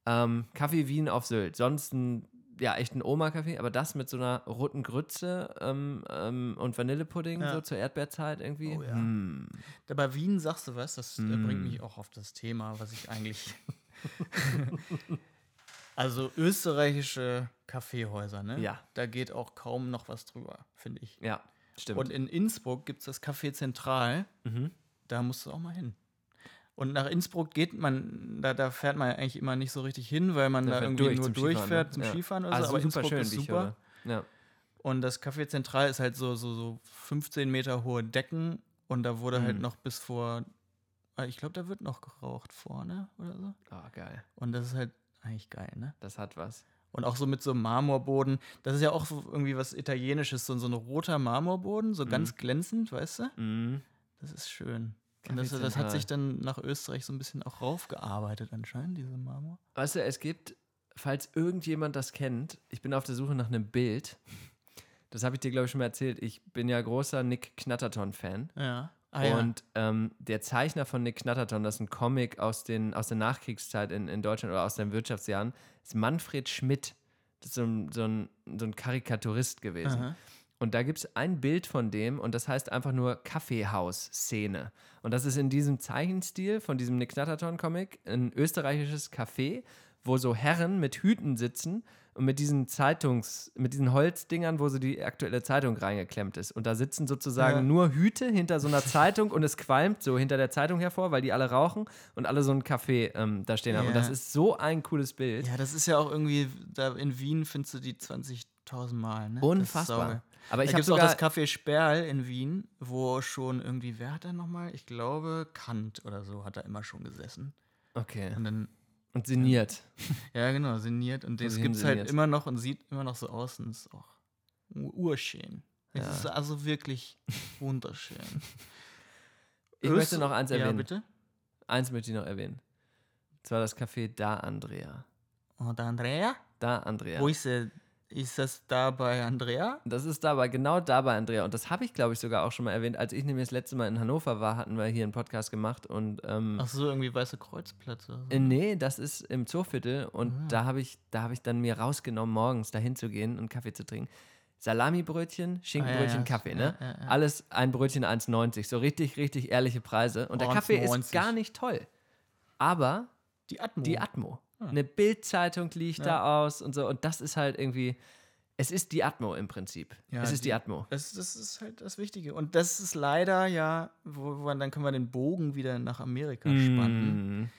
Ähm, Kaffee Wien auf Sylt. Sonst ein, ja, echt ein Oma-Kaffee, aber das mit so einer roten Grütze ähm, ähm, und Vanillepudding Ja. so zur Erdbeerzeit irgendwie. Oh ja. Hm. Da bei Wien sagst du was, das Mm. bringt mich auch auf das Thema, was ich eigentlich. also österreichische Kaffeehäuser, ne? Ja. Da geht auch kaum noch was drüber, finde ich. Ja, stimmt. Und in Innsbruck gibt es das Café Zentral. mhm. Da musst du auch mal hin. Und nach Innsbruck geht man, da, da fährt man eigentlich immer nicht so richtig hin, weil man Da da, irgendwie durch nur zum Skifahren, durchfährt ne? zum Ja. Skifahren oder so. Also Aber super Innsbruck schön, ist super. Ja. Und das Café Zentral ist halt so, so, so 15 Meter hohe Decken und da wurde halt Mhm. noch bis vor, ah, ich glaube, da wird noch geraucht vorne oder so. Oh, geil. Und das ist halt eigentlich geil, ne? Das hat was. Und auch so mit so einem Marmorboden. Das ist ja auch so irgendwie was Italienisches, so, so ein roter Marmorboden, so Mhm. ganz glänzend, weißt du? Mhm. Das ist schön. Und das, das hat sich dann nach Österreich so ein bisschen auch raufgearbeitet anscheinend, diese Marmor. Weißt du, es gibt, falls irgendjemand das kennt, ich bin auf der Suche nach einem Bild. Das habe ich dir, glaube ich, schon mal erzählt. Ich bin ja großer Nick Knatterton-Fan. Ja. Ah, und ähm, der Zeichner von Nick Knatterton, das ist ein Comic aus, den, aus der Nachkriegszeit in, in Deutschland oder aus den Wirtschaftsjahren, ist Manfred Schmidt. Das ist so ein, so ein, so ein Karikaturist gewesen. Aha. Und da gibt es ein Bild von dem und das heißt einfach nur Kaffeehaus-Szene. Und das ist in diesem Zeichenstil von diesem Nick Knatterton-Comic ein österreichisches Café, wo so Herren mit Hüten sitzen und mit diesen Zeitungs-, mit diesen Holzdingern, wo so die aktuelle Zeitung reingeklemmt ist. Und da sitzen sozusagen Ja. nur Hüte hinter so einer Zeitung und es qualmt so hinter der Zeitung hervor, weil die alle rauchen und alle so ein Kaffee ähm, da stehen haben. Und Ja. das ist so ein cooles Bild. Ja, das ist ja auch irgendwie, da in Wien findest du die 20.000 Mal, ne? Unfassbar. Aber Da ich gibt habe es auch das Café Sperl in Wien, wo schon irgendwie, wer hat da nochmal? Ich glaube, Kant oder so hat da immer schon gesessen. Okay. Und dann Und sinniert. Ja, genau, sinniert. Und das gibt es halt immer noch und sieht immer noch so aus und ist auch ur- urschön. Es Ja. ist also wirklich wunderschön. Ich Hörst möchte noch eins erwähnen. Ja, bitte. Eins möchte ich noch erwähnen. Und zwar das Café Da Andrea. Und Andrea? Da Andrea. Wo ist er? Ist das da bei Andrea? Das ist dabei, genau da bei Andrea. Und das habe ich, glaube ich, sogar auch schon mal erwähnt. Als ich nämlich das letzte Mal in Hannover war, hatten wir hier einen Podcast gemacht. Und ähm, Ach so, irgendwie Weiße Kreuzplatz oder so. äh, nee, das ist im Zooviertel. Und Ah. da habe ich, da hab ich dann mir rausgenommen, morgens dahin zu gehen und Kaffee zu trinken. Salami-Brötchen, Schinkenbrötchen, Ah, ja, Kaffee, ne? ja, ja, ja. Alles ein Brötchen 1,90. So richtig, richtig ehrliche Preise. Und der Kaffee ist 1,90. gar nicht toll. Aber Die Atmo. die Atmo. Ah. Eine Bildzeitung liegt da aus und so. Und das ist halt irgendwie, es ist die Atmo im Prinzip. Ja, es ist die, die- Atmo. Das, das ist halt das Wichtige. Und das ist leider ja, wo, wo dann können wir den Bogen wieder nach Amerika spannen. Mm.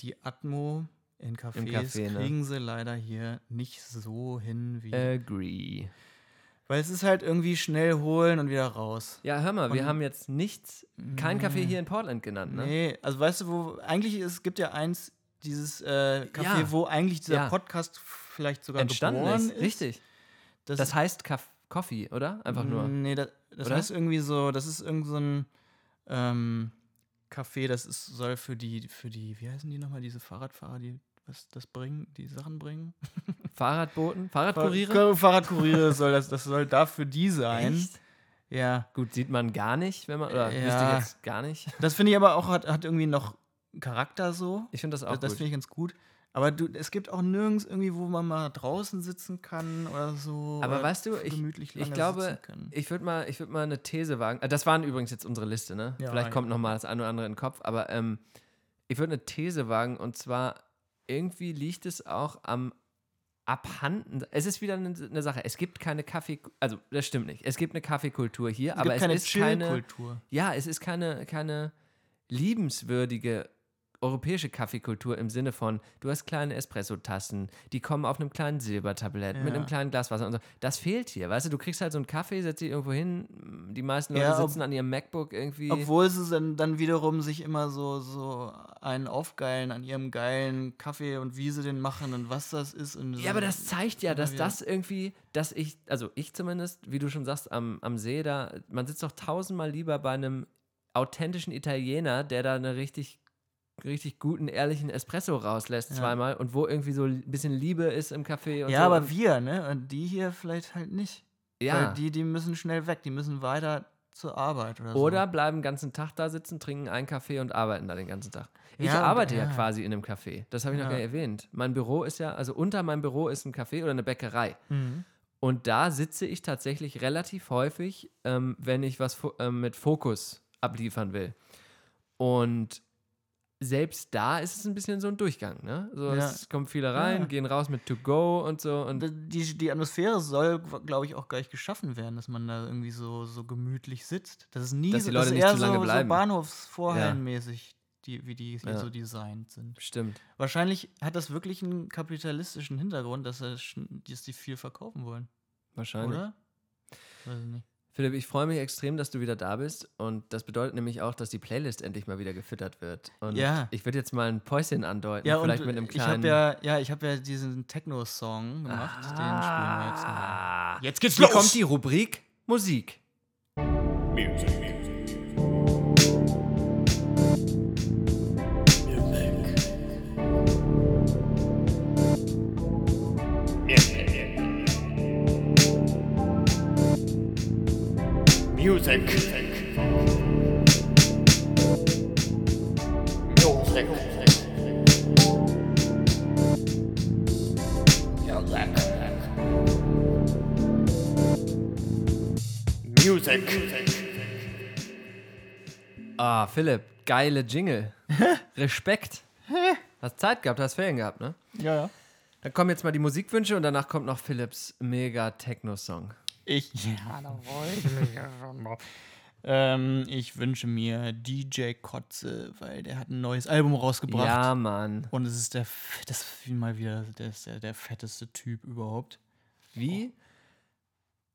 Die Atmo in Cafés Café, ne? kriegen sie leider hier nicht so hin wie. Agree. Weil es ist halt irgendwie schnell holen und wieder raus. Ja, hör mal, wir Und- haben jetzt nichts, kein Café hier in Portland genannt, ne? Nee, also weißt du, wo eigentlich es gibt ja eins, dieses äh, Café, Ja. wo eigentlich dieser Ja. Podcast vielleicht sogar Entstanden geboren ist. Richtig. Das, Das heißt Kaff Coffee, oder? Einfach nur. Nee, das, das Oder? heißt irgendwie so, das ist irgend so ein ähm, Café, das ist, soll für die, für die, wie heißen die nochmal, diese Fahrradfahrer, die was das bringen, die Sachen bringen? Fahrradboten? Fahrradkuriere? Fahr- Fahrradkuriere soll das, das soll da für die sein. Echt? Ja. Gut, sieht man gar nicht, wenn man, oder wüsste Ja. ich jetzt gar nicht. Das finde ich aber auch, hat, hat irgendwie noch Charakter so. Ich finde das auch Das, das finde ich ganz gut. Aber du, es gibt auch nirgends irgendwie, wo man mal draußen sitzen kann oder so. Aber weißt du, ich, ich glaube, ich würde mal, ich würd mal eine These wagen. Äh, Das waren übrigens jetzt unsere Liste, ne? Ja, Vielleicht ja. kommt noch mal das eine oder andere in den Kopf, aber ähm, ich würde eine These wagen und zwar irgendwie liegt es auch am Abhanden. Es ist wieder eine, eine Sache. Es gibt keine Kaffee, also das stimmt nicht. Es gibt eine Kaffeekultur hier, es aber es ist keine. Ja, es ist keine, keine liebenswürdige europäische Kaffeekultur im Sinne von, du hast kleine Espresso-Tassen, die kommen auf einem kleinen Silbertablett mit Ja. einem kleinen Glas Wasser und so. Das fehlt hier, weißt du, du kriegst halt so einen Kaffee, setzt dich irgendwo hin, die meisten Leute Ja, ob- sitzen an ihrem MacBook irgendwie. Obwohl sie dann, dann wiederum sich immer so, so einen aufgeilen an ihrem geilen Kaffee und wie sie den machen und was das ist. Ja, aber das zeigt ja, dass das irgendwie, dass ich, also ich zumindest, wie du schon sagst, am, am See da, man sitzt doch tausendmal lieber bei einem authentischen Italiener, der da eine richtig richtig guten, ehrlichen Espresso rauslässt Ja. zweimal und wo irgendwie so ein bisschen Liebe ist im Café und Ja, so. aber wir, ne? Und die hier vielleicht halt nicht. ja. Weil die, die müssen schnell weg, die müssen weiter zur Arbeit oder so. Oder bleiben den ganzen Tag da sitzen, trinken einen Kaffee und arbeiten da den ganzen Tag. Ich Ja, arbeite ja. ja. quasi in einem Café. Das habe ich noch Ja. gar nicht erwähnt. Mein Büro ist ja, also unter meinem Büro ist ein Café oder eine Bäckerei. Mhm. Und da sitze ich tatsächlich relativ häufig, ähm, wenn ich was fo ähm, mit Fokus abliefern will. Und selbst da ist es ein bisschen so ein Durchgang. Ne? So, Ja. Es kommen viele rein, Ja. gehen raus mit To Go und so. Und die, die Atmosphäre soll, glaube ich, auch gleich geschaffen werden, dass man da irgendwie so, so gemütlich sitzt. Das ist nie Dass so, die Leute das ist nicht eher zu lange so, bleiben. so Bahnhofsvorhallenmäßig, die, wie die hier Ja. so designt sind. stimmt. Wahrscheinlich hat das wirklich einen kapitalistischen Hintergrund, dass, er, sch- dass die viel verkaufen wollen. Wahrscheinlich. Oder? Weiß ich nicht. Philipp, ich freue mich extrem, dass du wieder da bist. Und das bedeutet nämlich auch, dass die Playlist endlich mal wieder gefüttert wird. Und Ja. ich würde jetzt mal ein Päuschen andeuten. Ja, vielleicht und mit einem ich kleinen. habe ja, ja, ich habe ja diesen Techno-Song gemacht, den spielen wir jetzt mal. Ah. Jetzt geht's Hier los! kommt die Rubrik Musik. Music. Music. Music. Ah, Philipp, geile Jingle. Respekt. Hast Zeit gehabt, hast Ferien gehabt, ne? Ja, ja. Dann kommen jetzt mal die Musikwünsche und danach kommt noch Philipps mega Techno-Song. Ich, ja, da wollte ich mich ja schon mal. Ähm, ich wünsche mir DJ Kotze, weil der hat ein neues Album rausgebracht. Ja, Mann. Und es ist der, das ist mal wieder, der ist der, der fetteste Typ überhaupt. Wie,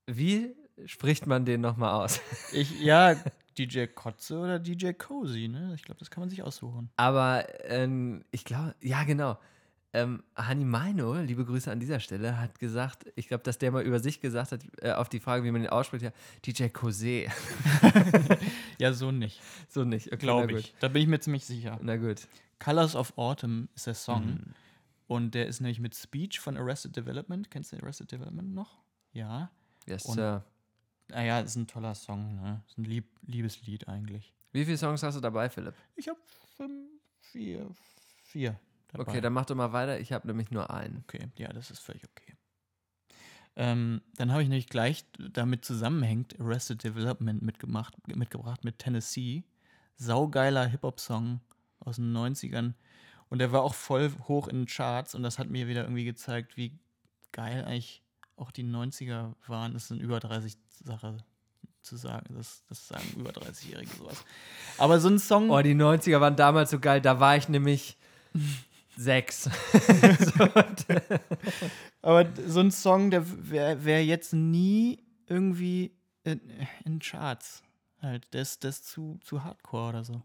wie spricht man den nochmal aus? Ich, ja, DJ Kotze oder DJ Cozy, ne? Ich glaube, das kann man sich aussuchen. Aber ähm, ich glaube, ja, genau. Ähm, Hani Maino, liebe Grüße an dieser Stelle, hat gesagt, ich glaube, dass der mal über sich gesagt hat, äh, auf die Frage, wie man ihn ausspricht, ja, DJ Cosé. Ja, so nicht, so nicht, okay, glaube ich. Da bin ich mir ziemlich sicher. Na gut. Colors of Autumn ist der Song. Mhm. Und der ist nämlich mit Speech von Arrested Development. Kennst du Arrested Development noch? Ja. Yes, Und- Sir. Naja, ist ein toller Song, ne? Ist ein Lieb Liebeslied eigentlich. Wie viele Songs hast du dabei, Philipp? Ich habe vier, vier dabei. Okay, dann mach doch mal weiter. Ich habe nämlich nur einen. Okay, ja, das ist völlig okay. Ähm, dann habe ich nämlich gleich damit zusammenhängt Arrested Development mitgemacht, mitgebracht mit Tennessee. Saugeiler Hip-Hop-Song aus den 90ern. Und der war auch voll hoch in den Charts und das hat mir wieder irgendwie gezeigt, wie geil eigentlich auch die 90er waren. Das sind über 30 Sache zu sagen. Das, das sagen über 30-Jährige sowas. Aber so ein Song. Oh, die 90er waren damals so geil. Da war ich nämlich sechs. Aber so ein Song, der wäre wär jetzt nie irgendwie in, in Charts. Halt, der ist, der ist zu, zu hardcore oder so.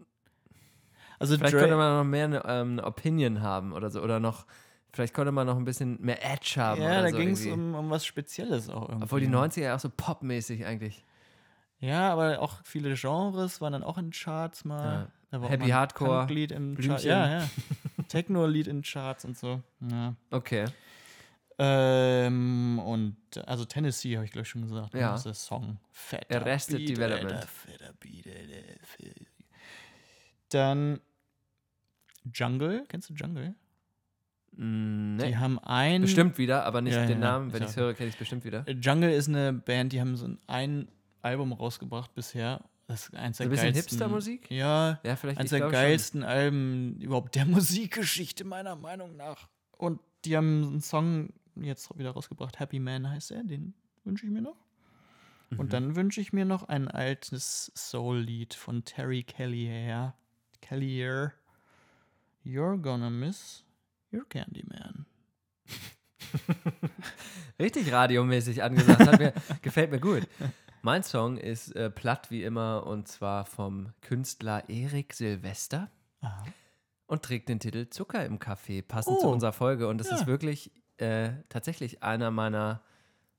Also Vielleicht Dre- könnte man noch mehr eine, ähm, eine Opinion haben oder so. Oder noch, vielleicht konnte man noch ein bisschen mehr Edge haben. ja, da so ging es um, um was Spezielles auch irgendwie. Obwohl die 90er ja auch so popmäßig eigentlich. Ja, aber auch viele Genres waren dann auch in Charts mal. Ja. Da war auch Happy Hardcore, im. Blümchen. Ja, ja. Techno-Lied in Charts und so. Ja. Okay. Ähm, und also Tennessee habe ich glaube ich schon gesagt. Ja. Das ist der Song. Fetter Arrested Beat, Development. Alter, fetter Beat, Alter, Dann Jungle. Kennst du Jungle? Mm, Die Nee. haben ein. Bestimmt wieder, aber nicht Ja, den ja, Namen. Wenn ich es höre, kenne ich es bestimmt wieder. Jungle ist eine Band, die haben so ein Album rausgebracht bisher. Das ist eins So der ein bisschen geilsten- Hipster-Musik? Ja, Ja, vielleicht. eins der glaube schon. geilsten Alben überhaupt der Musikgeschichte, meiner Meinung nach. Und die haben einen Song jetzt wieder rausgebracht. Happy Man heißt er, den wünsche ich mir noch. Mhm. Und dann wünsche ich mir noch ein altes Soul-Lied von Terry Callier. Callier. You're gonna miss your Candyman. Richtig radiomäßig angesagt. Hat mir, gefällt mir gut. Mein Song ist äh, platt wie immer und zwar vom Künstler Erik Silvester Aha. und trägt den Titel Zucker im Kaffee, passend zu Oh. unserer Folge. Und das Ja. ist wirklich äh, tatsächlich einer meiner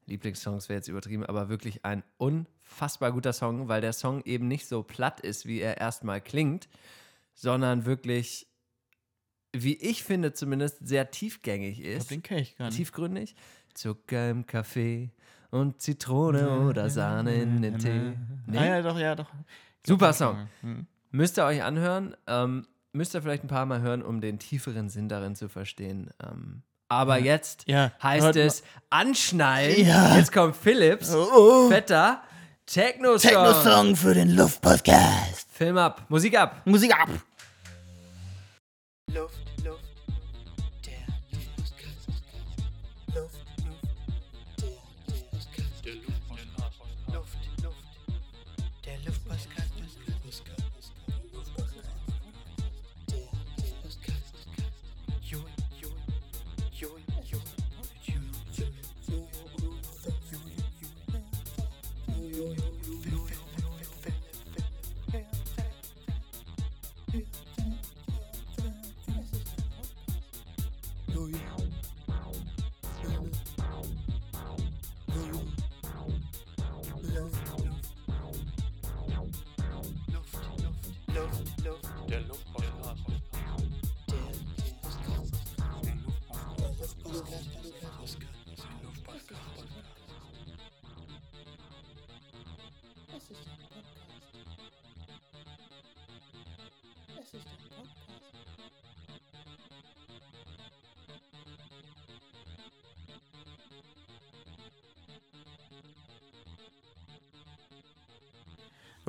Lieblingssongs, wäre jetzt übertrieben, aber wirklich ein unfassbar guter Song, weil der Song eben nicht so platt ist, wie er erstmal klingt, sondern wirklich, wie ich finde zumindest, sehr tiefgängig Ich glaub, ist. den kenne ich gar nicht. Tiefgründig. Zucker im Kaffee und Zitrone oder Sahne in den Tee. Nee? Ah, ja, doch, ja, doch. Super Song. Hm. Müsst ihr euch anhören. Ähm, müsst ihr vielleicht ein paar Mal hören, um den tieferen Sinn darin zu verstehen. Ähm, aber jetzt Ja, heißt hört es anschnallen. Ja. Jetzt kommt Philips, Oh, oh. fetter Techno-Song. Techno-Song für den Luftpodcast. Film ab, Musik ab. Musik ab.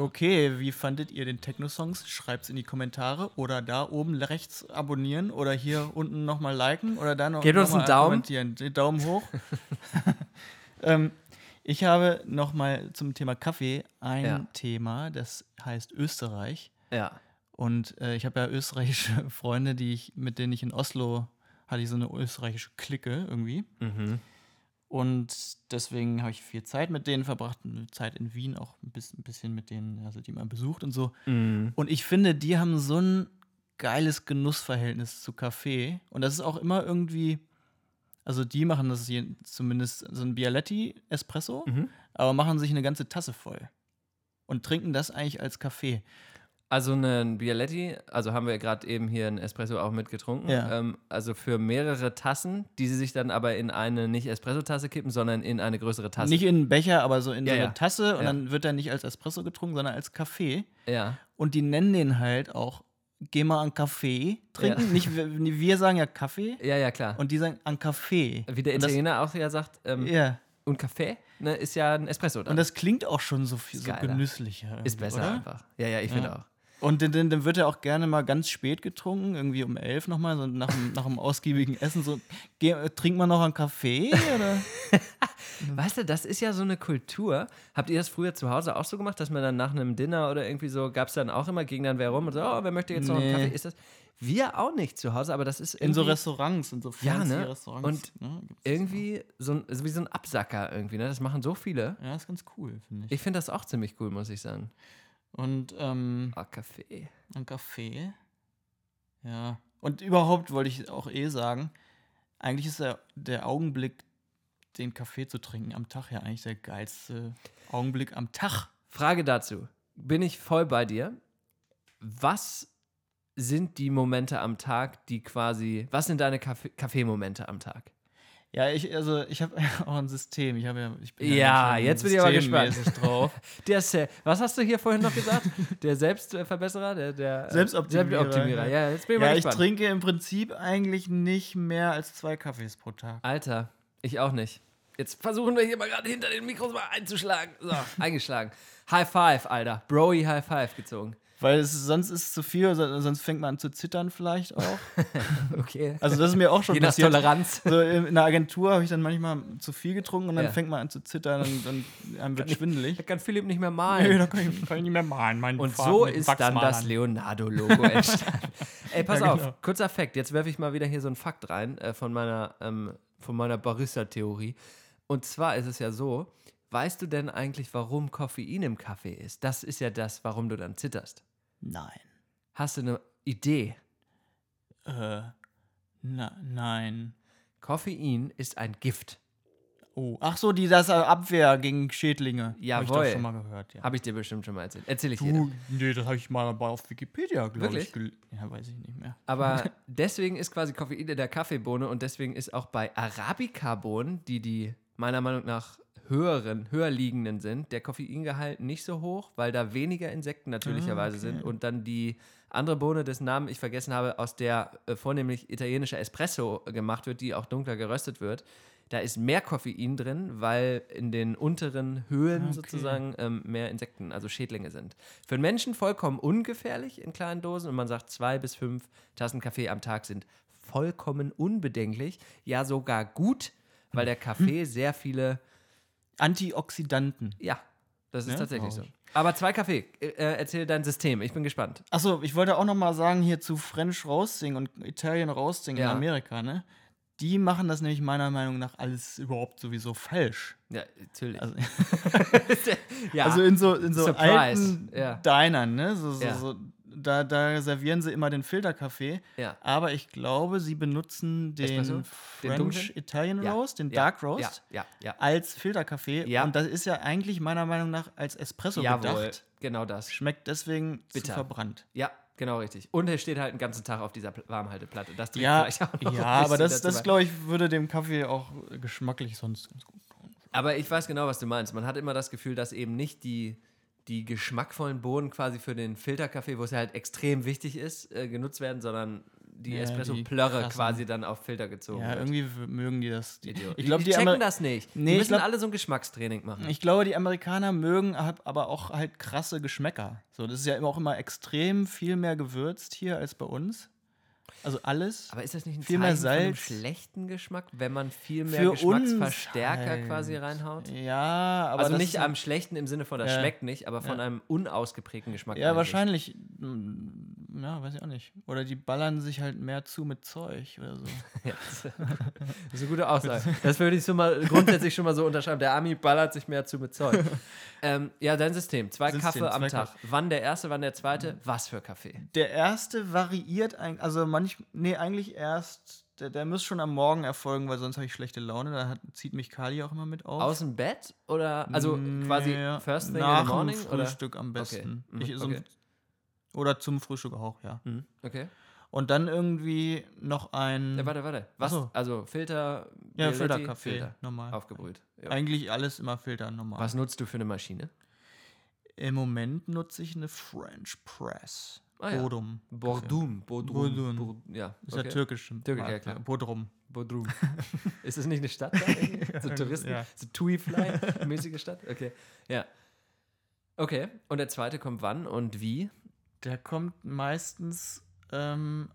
Okay, wie fandet ihr den Techno-Songs? Schreibt's in die Kommentare oder da oben rechts abonnieren oder hier unten nochmal liken oder da noch Gebt uns noch mal einen Daumen. kommentieren. Daumen hoch. ähm, ich habe nochmal zum Thema Kaffee ein Ja. Thema, das heißt Österreich. Ja. Und äh, ich habe ja österreichische Freunde, die ich, mit denen ich in Oslo hatte ich so eine österreichische Clique irgendwie. Mhm. Und deswegen habe ich viel Zeit mit denen verbracht, eine Zeit in Wien auch ein bisschen, ein mit denen, also die mal besucht und so. Mhm. Und ich finde, die haben so einen geiles Genussverhältnis zu Kaffee. Und das ist auch immer irgendwie, also die machen das je, zumindest so ein Bialetti Espresso, Mhm. aber machen sich eine ganze Tasse voll. Und trinken das eigentlich als Kaffee. Also einen Bialetti, also haben wir gerade eben hier einen Espresso auch mitgetrunken. Ja. Ähm, also für mehrere Tassen, die sie sich dann aber in eine nicht Espresso-Tasse kippen, sondern in eine größere Tasse. Nicht in einen Becher, aber so in Ja, so eine ja. Tasse. Und dann wird er nicht als Espresso getrunken, sondern als Kaffee. ja. Und die nennen den halt auch, geh mal an Kaffee trinken. Ja. Nicht, wir, sagen ja Kaffee. ja, ja, klar. Und die sagen an Kaffee. Wie der Und das- Italiener auch ja sagt, ähm, Ja. und Kaffee ne, ist ja ein Espresso dann. Und das klingt auch schon so viel so genüsslicher. ist besser oder? einfach. Ja, ja, ich finde Ja. auch. Und dann, dann, wird er auch gerne mal ganz spät getrunken, irgendwie um elf nochmal, so nach, nach einem ausgiebigen Essen, so, geh, äh, trink mal noch einen Kaffee, oder? Weißt du, das ist ja so eine Kultur. Habt ihr das früher zu Hause auch so gemacht, dass man dann nach einem Dinner oder irgendwie so, gab es dann auch immer, ging dann wer rum und so, oh, wer möchte jetzt noch einen. Kaffee? Ist das? Wir auch nicht zu Hause, aber das ist In so Restaurants, in so Ja, fancy ne? Restaurants. Und ne, das irgendwie so ein, wie so ein Absacker irgendwie, ne? Das machen so viele. Ja, ist ganz cool, finde ich. Ich finde das auch ziemlich cool, muss ich sagen. Und ähm, Ah, Kaffee. ein Kaffee. Ja. Und überhaupt wollte ich auch eh sagen, eigentlich ist der, der Augenblick, den Kaffee zu trinken am Tag ja eigentlich der geilste Augenblick am Tag. Frage dazu. Bin ich voll bei dir? Was sind die Momente am Tag, die quasi, was sind deine Kaffee- Kaffeemomente am Tag? Ja, ich, also ich habe auch ein System. Ich habe ja, ich bin Ja, schön jetzt bin ich aber systemmäßig drauf. Der Se was hast du hier vorhin noch gesagt? Der Selbstverbesserer, der, der äh, Selbstoptimierer, Selbstoptimierer. ja. Ja, jetzt bin ich ja, mal ich gespannt. trinke im Prinzip eigentlich nicht mehr als zwei Kaffees pro Tag. Alter, ich auch nicht. Jetzt versuchen wir hier mal gerade hinter den Mikros mal einzuschlagen. So, eingeschlagen. High Five, Alter. Broy High Five gezogen. Weil es, sonst ist es zu viel, so- sonst fängt man an zu zittern vielleicht auch. Okay. Also das ist mir auch schon Je nach passiert. Toleranz. So in der Agentur habe ich dann manchmal zu viel getrunken und dann Ja. fängt man an zu zittern und dann einem wird schwindelig. Da kann Philipp nicht mehr Nee, malen. da kann ich, kann ich nicht mehr malen. Mein Und Farben so ist dann das. Leonardo-Logo entstanden. Ey, pass Ja, auf, genau. kurzer Fakt. Jetzt werfe ich mal wieder hier so einen Fakt rein äh, von meiner, ähm, von meiner Barista-Theorie. Und zwar ist es ja so, weißt du denn eigentlich, warum Koffein im Kaffee ist? Das ist ja das, warum du dann zitterst. Nein. Hast du eine Idee? Äh, na, nein. Koffein ist ein Gift. Oh, ach so, die das äh, Abwehr gegen Schädlinge. Hab ich Jawohl. doch schon mal gehört, ja. Habe ich dir bestimmt schon mal erzählt. Erzähle ich. Du, nee, das habe ich mal auf Wikipedia, glaube ich. Ja, weiß ich nicht mehr. Aber deswegen ist quasi Koffein in der Kaffeebohne und deswegen ist auch bei Arabica-Bohnen, die die meiner Meinung nach höheren, höher liegenden sind, der Koffeingehalt nicht so hoch, weil da weniger Insekten natürlicherweise Ah, sind und dann die andere Bohne, dessen Namen ich vergessen habe, aus der äh, vornehmlich italienischer Espresso gemacht wird, die auch dunkler geröstet wird. Da ist mehr Koffein drin, weil in den unteren Höhen Okay. sozusagen ähm, mehr Insekten, also Schädlinge sind. Für den Menschen vollkommen ungefährlich in kleinen Dosen und man sagt, zwei bis fünf Tassen Kaffee am Tag sind vollkommen unbedenklich, ja sogar gut, weil der Kaffee sehr viele, Antioxidanten. ja, das ist Ja, tatsächlich so. Aber zwei Kaffee, äh, äh, erzähl dein System, ich bin gespannt. Achso, ich wollte auch noch mal sagen, hier zu French Roasting und Italian Roasting Ja. in Amerika, ne? Die machen das nämlich meiner Meinung nach alles überhaupt sowieso falsch. Ja, natürlich. Also, ja, also in so, in so Surprise, alten ja. Dinern, ne? So, so, Ja. so, da, da servieren sie immer den Filterkaffee. ja. Aber ich glaube, sie benutzen den Espresso? Den French dunklen? Italian Ja. Roast, den ja, Dark Roast, als Filterkaffee. Und das ist ja eigentlich meiner Meinung nach als Espresso Jawohl, gedacht. genau das. Schmeckt deswegen Bitter. zu verbrannt. Ja, genau richtig. Und er steht halt den ganzen Tag auf dieser Pl- Warmhalteplatte. Das trägt Ja, vielleicht auch noch ja aber das, das glaube ich, würde dem Kaffee auch geschmacklich sonst ganz gut tun. Aber ich weiß genau, was du meinst. Man hat immer das Gefühl, dass eben nicht die, die geschmackvollen Bohnen quasi für den Filterkaffee, wo es ja halt extrem wichtig ist, äh, genutzt werden, sondern die Ja, Espresso-Plörre quasi dann auf Filter gezogen Ja, wird. irgendwie mögen die das. Die, ich glaube, die, die, checken Amer das nicht. Nee, die müssen glaub- alle so ein Geschmackstraining machen. ich glaube, die Amerikaner mögen ab- aber auch halt krasse Geschmäcker. So, das ist ja immer auch immer extrem viel mehr gewürzt hier als bei uns. Also alles. Aber ist das nicht ein Viel Zeichen mehr von einem Salz. schlechten Geschmack, wenn man viel mehr Für uns Geschmacksverstärker halt. quasi reinhaut? Ja, aber also nicht am schlechten im Sinne von, das Ja. schmeckt nicht, aber von Ja. einem unausgeprägten Geschmack. Ja, eigentlich. wahrscheinlich, ja, weiß ich auch nicht. Oder die ballern sich halt mehr zu mit Zeug oder so. Ja, das ist eine gute Aussage. Das würde ich so mal grundsätzlich schon mal so unterschreiben. Der Ami ballert sich mehr zu mit Zeug. Ähm, ja, dein System. Zwei System, Kaffee am Tag. Wann der erste, wann der zweite? Was für Kaffee? Der erste variiert eigentlich, also manch, nee, eigentlich erst, der, der muss schon am Morgen erfolgen, weil sonst habe ich schlechte Laune. Da hat, zieht mich Kali auch immer mit auf. Aus dem Bett? Oder, also quasi Nee, first thing nach in the morning? Dem Oder? Frühstück am besten. Mhm, Ich, so, okay. Oder zum Frühstück auch, ja. Mhm, Okay. Und dann irgendwie noch ein. Ja, warte, warte. Was? Ach so. Also Filter, ja, Filterkaffee, Filter. normal. Aufgebrüht. Ja. Eigentlich alles immer Filter, normal. Was nutzt du für eine Maschine? Im Moment nutze ich eine French Press. Ah, ja. Bodum. Bordum. Bordum. Bodum. Bord- Ja, Ist okay. ja türkisch. Türkisch, ja, klar. Bodrum. Bodrum. Ist das nicht eine Stadt da? irgendwie? so Touristen? ja. So Tui-Fly-mäßige Stadt? Okay. Ja. Okay. Und der zweite kommt wann und wie? Der kommt meistens, ähm,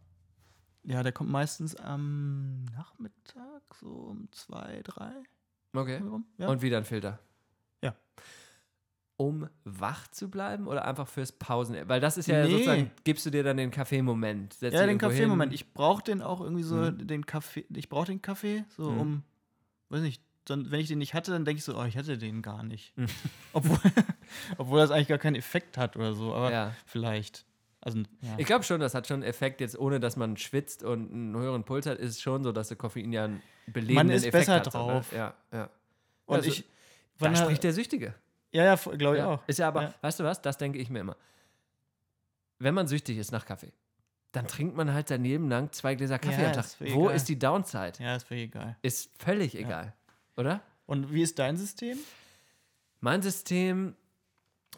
ja, der kommt meistens am Nachmittag, so um zwei, drei. Okay. Ja. Und wieder ein Filter. Ja. Um wach zu bleiben oder einfach fürs Pausen? Weil das ist ja Nee. sozusagen, gibst du dir dann den Kaffeemoment. ja, den. Kaffeemoment. Ich brauche den auch irgendwie so, Mhm. den Kaffee, ich brauche den Kaffee, so Mhm. um, weiß nicht, dann, wenn ich den nicht hatte, dann denke ich so, oh, ich hatte den gar nicht. Mhm. Obwohl, obwohl das eigentlich gar keinen Effekt hat oder so, aber Ja. vielleicht. Also, ja. Ich glaube schon, das hat schon einen Effekt, jetzt ohne dass man schwitzt und einen höheren Puls hat, ist es schon so, dass der Koffein ja einen belebenden ist Effekt besser hat. so, ne? drauf. Ja, ja. Und Also, ich, Da wann spricht hat- der Süchtige. ja, ja, glaube ich Ja. auch. Ist ja aber, Ja. weißt du was, das denke ich mir immer. Wenn man süchtig ist nach Kaffee, dann trinkt man halt daneben lang zwei Gläser Kaffee Ja, am Tag. ist Wo egal. ist die Downside? Ja, ist völlig egal. Ist völlig egal, oder? Und wie ist dein System? Mein System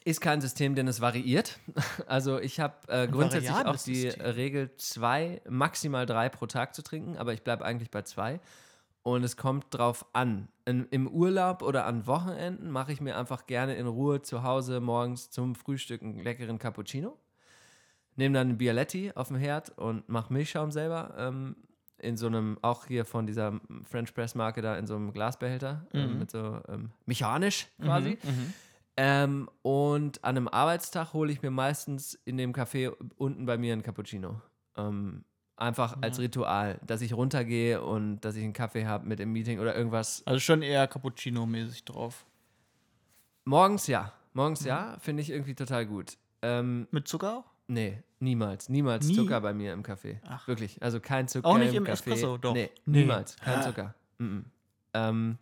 ist kein System, denn es variiert. Also ich habe äh, grundsätzlich auch die System. Regel zwei, maximal drei pro Tag zu trinken, aber ich bleibe eigentlich bei zwei. Und es kommt drauf an. In, Im Urlaub oder an Wochenenden mache ich mir einfach gerne in Ruhe zu Hause morgens zum Frühstück einen leckeren Cappuccino. Nehme dann einen Bialetti auf dem Herd und mache Milchschaum selber. Ähm, in so einem, auch hier von dieser French Press Marke da, in so einem Glasbehälter. Ähm, Mhm. mit so ähm, mechanisch quasi. Mhm. Ähm, und an einem Arbeitstag hole ich mir meistens in dem Café unten bei mir einen Cappuccino. Ähm, einfach als Ritual, dass ich runtergehe und dass ich einen Kaffee habe mit im Meeting oder irgendwas. Also schon eher Cappuccino-mäßig drauf. Morgens ja. Morgens ja, finde ich irgendwie total gut. Ähm, Mit Zucker auch? Nee, niemals. Niemals Nie? Zucker bei mir im Kaffee. Ach. Wirklich. Also kein Zucker. Auch nicht im im Kaffee. Espresso, doch. Nee, Nee. niemals. Kein Ah. Zucker. Mhm. Ähm,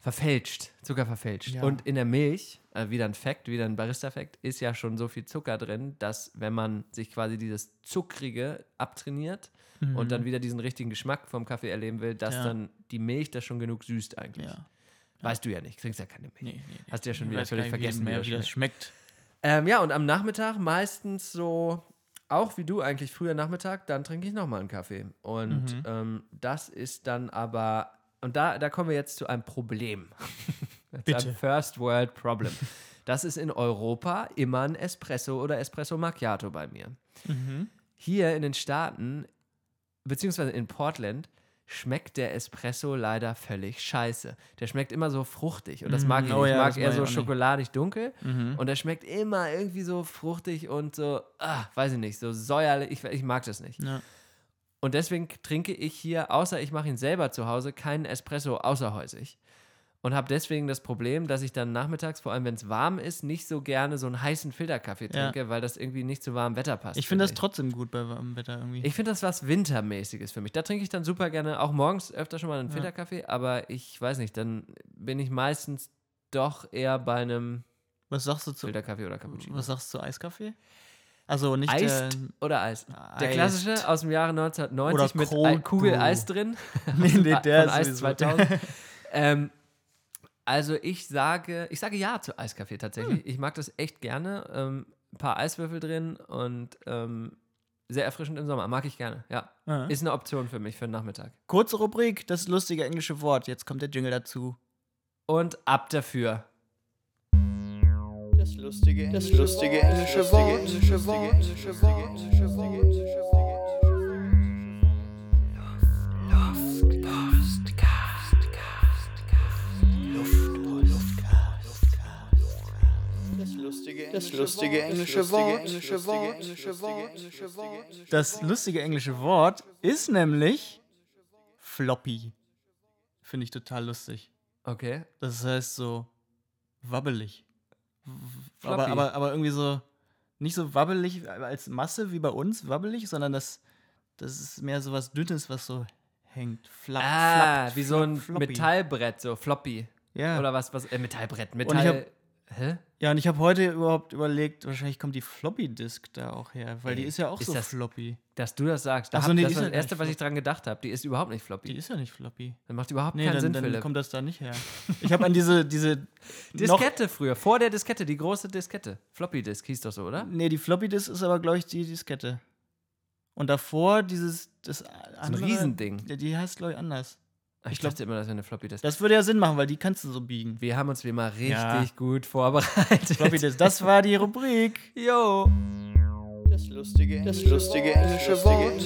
verfälscht. Zucker verfälscht. Ja. Und in der Milch, äh, wieder ein Fact, wieder ein Barista-Fact, ist ja schon so viel Zucker drin, dass wenn man sich quasi dieses Zuckrige abtrainiert und dann wieder diesen richtigen Geschmack vom Kaffee erleben will, dass Mhm. Ja. dann die Milch das schon genug süßt eigentlich. Ja. Weißt du ja nicht, trinkst ja keine Milch. Nee, nee. Hast du ja schon wieder völlig vergessen, wie wie das schmeckt. Ähm, ja, und am Nachmittag meistens so, auch wie du eigentlich früher Nachmittag, dann trinke ich nochmal einen Kaffee. Und Mhm. ähm, das ist dann aber, und da, da kommen wir jetzt zu einem Problem. Zu Bitte. einem First World Problem. Das ist in Europa immer ein Espresso oder Espresso Macchiato bei mir. Mhm. Hier in den Staaten, beziehungsweise in Portland, schmeckt der Espresso leider völlig scheiße. Der schmeckt immer so fruchtig und das Mm, mag ich oh. Ich ja, mag eher so nicht. schokoladig dunkel Mhm. und der schmeckt immer irgendwie so fruchtig und so, ah, weiß ich nicht, so säuerlich. Ich, ich mag das nicht. Ja. Und deswegen trinke ich hier, außer ich mache ihn selber zu Hause, keinen Espresso außerhäusig. Und habe deswegen das Problem, dass ich dann nachmittags, vor allem wenn es warm ist, nicht so gerne so einen heißen Filterkaffee Ja. trinke, weil das irgendwie nicht zu warmem Wetter passt. Ich finde das trotzdem gut bei warmem Wetter irgendwie. Ich finde das was Wintermäßiges für mich. Da trinke ich dann super gerne, auch morgens öfter schon mal einen Ja. Filterkaffee, aber ich weiß nicht, dann bin ich meistens doch eher bei einem was sagst du zu, Filterkaffee oder Cappuccino. was sagst du zu Eiskaffee? Also nicht Eist der, oder Eis? Der Eist. klassische aus dem Jahre 1990 Oder mit Kugel. Eis drin. Nee, nee, Von der ist Eis sowieso- 2000. ähm, also ich sage, ich sage ja zu Eiskaffee tatsächlich. Hm. Ich mag das echt gerne. Ähm, ein paar Eiswürfel drin und ähm, sehr erfrischend im Sommer. Mag ich gerne, ja. Ja. Ist eine Option für mich für den Nachmittag. Kurze Rubrik, das lustige englische Wort. Jetzt kommt der Jingle dazu. Und ab dafür. Das lustige, das lustige englische Wort, Das lustige englische Wort. Das lustige englische Wort ist nämlich floppy. Finde ich total lustig. Okay. Das heißt so wabbelig. Aber, Floppy. aber, aber irgendwie so, nicht so wabbelig als Masse wie bei uns, wabbelig, sondern das, das ist mehr so was Dünnes, was so hängt. Flapp, Ah, flappt, wie so ein flopp, floppy. Metallbrett, so floppy. Ja. Oder was, was, äh, Metallbrett, ich Metall. Hä? ja, und ich habe heute überhaupt überlegt, wahrscheinlich kommt die Floppy-Disk da auch her, weil die Ey, ist ja auch ist so das- floppy. Dass du das sagst. Da Ach so, hab, nee, das die ist das Erste, was ich dran gedacht habe. Die ist überhaupt nicht floppy. Die ist ja nicht floppy. das macht überhaupt Nee, keinen dann, Sinn, dann Philipp. kommt das da nicht her. Ich habe an diese, diese Diskette früher, vor der Diskette, die große Diskette. Floppy Disk hieß doch so, oder? Nee, die Floppy Disk ist aber, glaube ich, die Diskette. Und davor dieses, das andere, Riesending. Die, die heißt, glaube ich, anders. Ich, Ich dachte immer, das wäre eine Floppy Disk. Das würde ja Sinn machen, weil die kannst du so biegen. Wir haben uns wie immer richtig Ja. gut vorbereitet. Floppy Disk, das war die Rubrik. Jo. Das lustige das lustige englische Wort.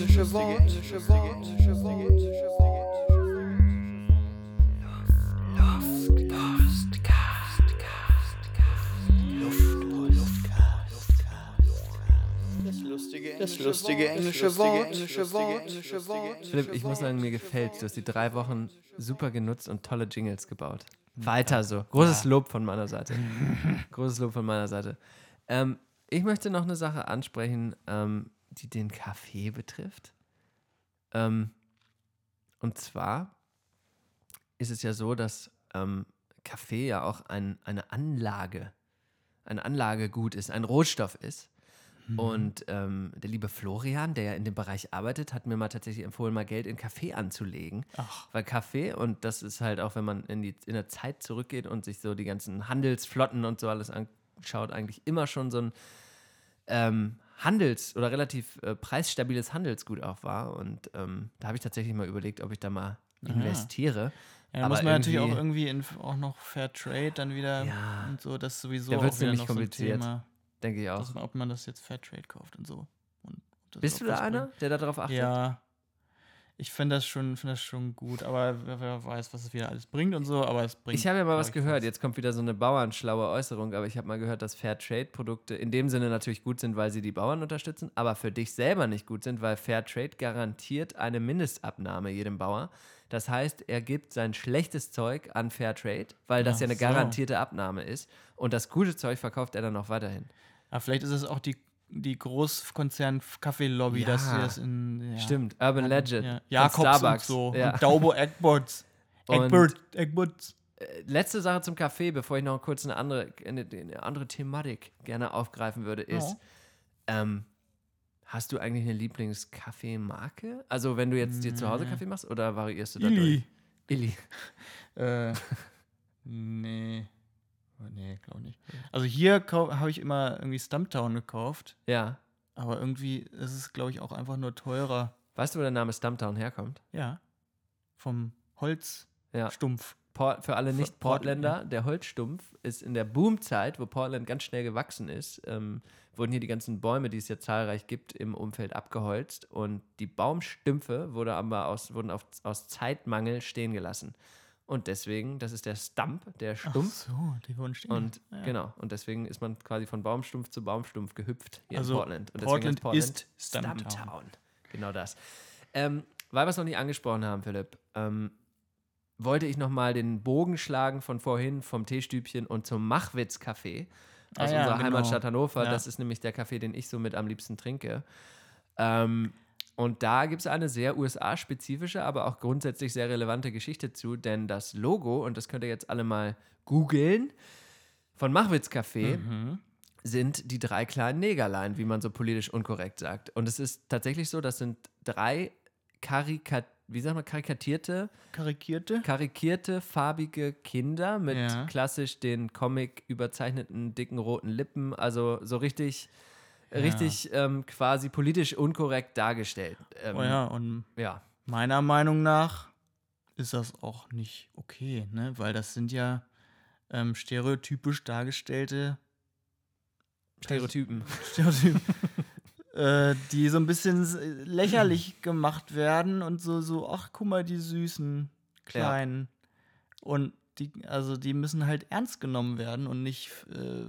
Das lustige englische Wort. Philipp, ich muss sagen, mir gefällt. Du hast die drei Wochen super genutzt und tolle Jingles gebaut. Weiter so. Großes Lob von meiner Seite. Großes Lob von meiner Seite. Ähm, ich möchte noch eine Sache ansprechen, ähm, die den Kaffee betrifft. Ähm, und zwar ist es ja so, dass ähm, Kaffee ja auch ein, eine Anlage, ein Anlagegut ist, ein Rohstoff ist. Und ähm, der liebe Florian, der ja in dem Bereich arbeitet, hat mir mal tatsächlich empfohlen, mal Geld in Kaffee anzulegen. Ach. Weil Kaffee, und das ist halt auch, wenn man in, die, in der Zeit zurückgeht und sich so die ganzen Handelsflotten und so alles anschaut, eigentlich immer schon so ein ähm, Handels- oder relativ äh, preisstabiles Handelsgut auch war. Und ähm, da habe ich tatsächlich mal überlegt, ob ich da mal investiere. Ja, da Aber muss man natürlich auch irgendwie- in, auch noch Fair Trade dann wieder Ja. und so. Das ist sowieso Da auch wieder nämlich noch so ein kompliziert. Thema, Denke ich auch. dass, man- ob man das jetzt Fair Trade kauft und so. Und Bist auch du da einer, bringt. der darauf achtet? Ja. Ich finde das, schon- find das schon gut, aber wer, weiß, was es wieder alles bringt und so, aber es bringt. Ich habe ja mal was gehört. Jetzt kommt wieder so eine bauernschlaue Äußerung, aber ich habe mal gehört, dass Fairtrade-Produkte in dem Sinne natürlich gut sind, weil sie die Bauern unterstützen, aber für dich selber nicht gut sind, weil Fairtrade garantiert eine Mindestabnahme jedem Bauer. Das heißt, er gibt sein schlechtes Zeug an Fairtrade, weil das Ach ja eine so. garantierte Abnahme ist. Und das gute Zeug verkauft er dann noch weiterhin. Aber vielleicht ist es auch die, die Großkonzern-Kaffee-Lobby, dass sie Ja. das in. Ja. Stimmt, Urban Legend. Ja. Jakobs und Starbucks. so. Ja. Und Daubo Eggbots. Und- Egbert, Egbert. Letzte Sache zum Kaffee, bevor ich noch kurz eine andere, eine, eine andere Thematik gerne aufgreifen würde, ist, ähm, hast du eigentlich eine Lieblingskaffeemarke? Also wenn du jetzt dir zu Hause Kaffee machst oder variierst du da Illy. Illy. Äh, nee. Oh, Nee, glaube nicht. Also hier habe ich immer irgendwie Stumptown gekauft, Ja. aber irgendwie ist es, glaube ich, auch einfach nur teurer. Weißt du, wo der Name Stumptown herkommt? Ja. Vom Ja. Holzstumpf. Port, für alle Nicht-Portländer, der Holzstumpf ist in der Boomzeit, wo Portland ganz schnell gewachsen ist, ähm, wurden hier die ganzen Bäume, die es ja zahlreich gibt, im Umfeld abgeholzt und die Baumstümpfe wurde aber aus, wurden auf, aus Zeitmangel stehen gelassen. Und deswegen, das ist der Stump, der Ach Stumpf. so, die wurden stehen. Und ja. genau, und deswegen ist man quasi von Baumstumpf zu Baumstumpf gehüpft hier Also in Portland. Und Portland deswegen ist Stumptown. Genau das. Ähm, weil wir es noch nicht angesprochen haben, Philipp, ähm, wollte ich nochmal den Bogen schlagen von vorhin vom Teestübchen und zum Machwitz-Café aus Ah ja, unserer genau. Heimatstadt Hannover. Ja. Das ist nämlich der Kaffee, den ich so mit am liebsten trinke. Ähm, und da gibt es eine sehr USA-spezifische, aber auch grundsätzlich sehr relevante Geschichte zu, denn das Logo, und das könnt ihr jetzt alle mal googeln, von Machwitz Café Mhm. sind die drei kleinen Negerlein, wie man so politisch unkorrekt sagt. Und es ist tatsächlich so, das sind drei Karikat wie sagt man, karikatierte, Karikierte? karikierte, farbige Kinder mit Ja. klassisch den Comic überzeichneten, dicken, roten Lippen. Also so richtig, richtig ähm, quasi politisch unkorrekt dargestellt. Ähm, Oh ja, und ja. meiner Meinung nach ist das auch nicht okay, ne? Weil das sind ja ähm, stereotypisch dargestellte Stereotypen. Stereotypen, äh, die so ein bisschen lächerlich gemacht werden und so, so, ach, guck mal, die süßen Kleinen. Und die, also die müssen halt ernst genommen werden und nicht äh,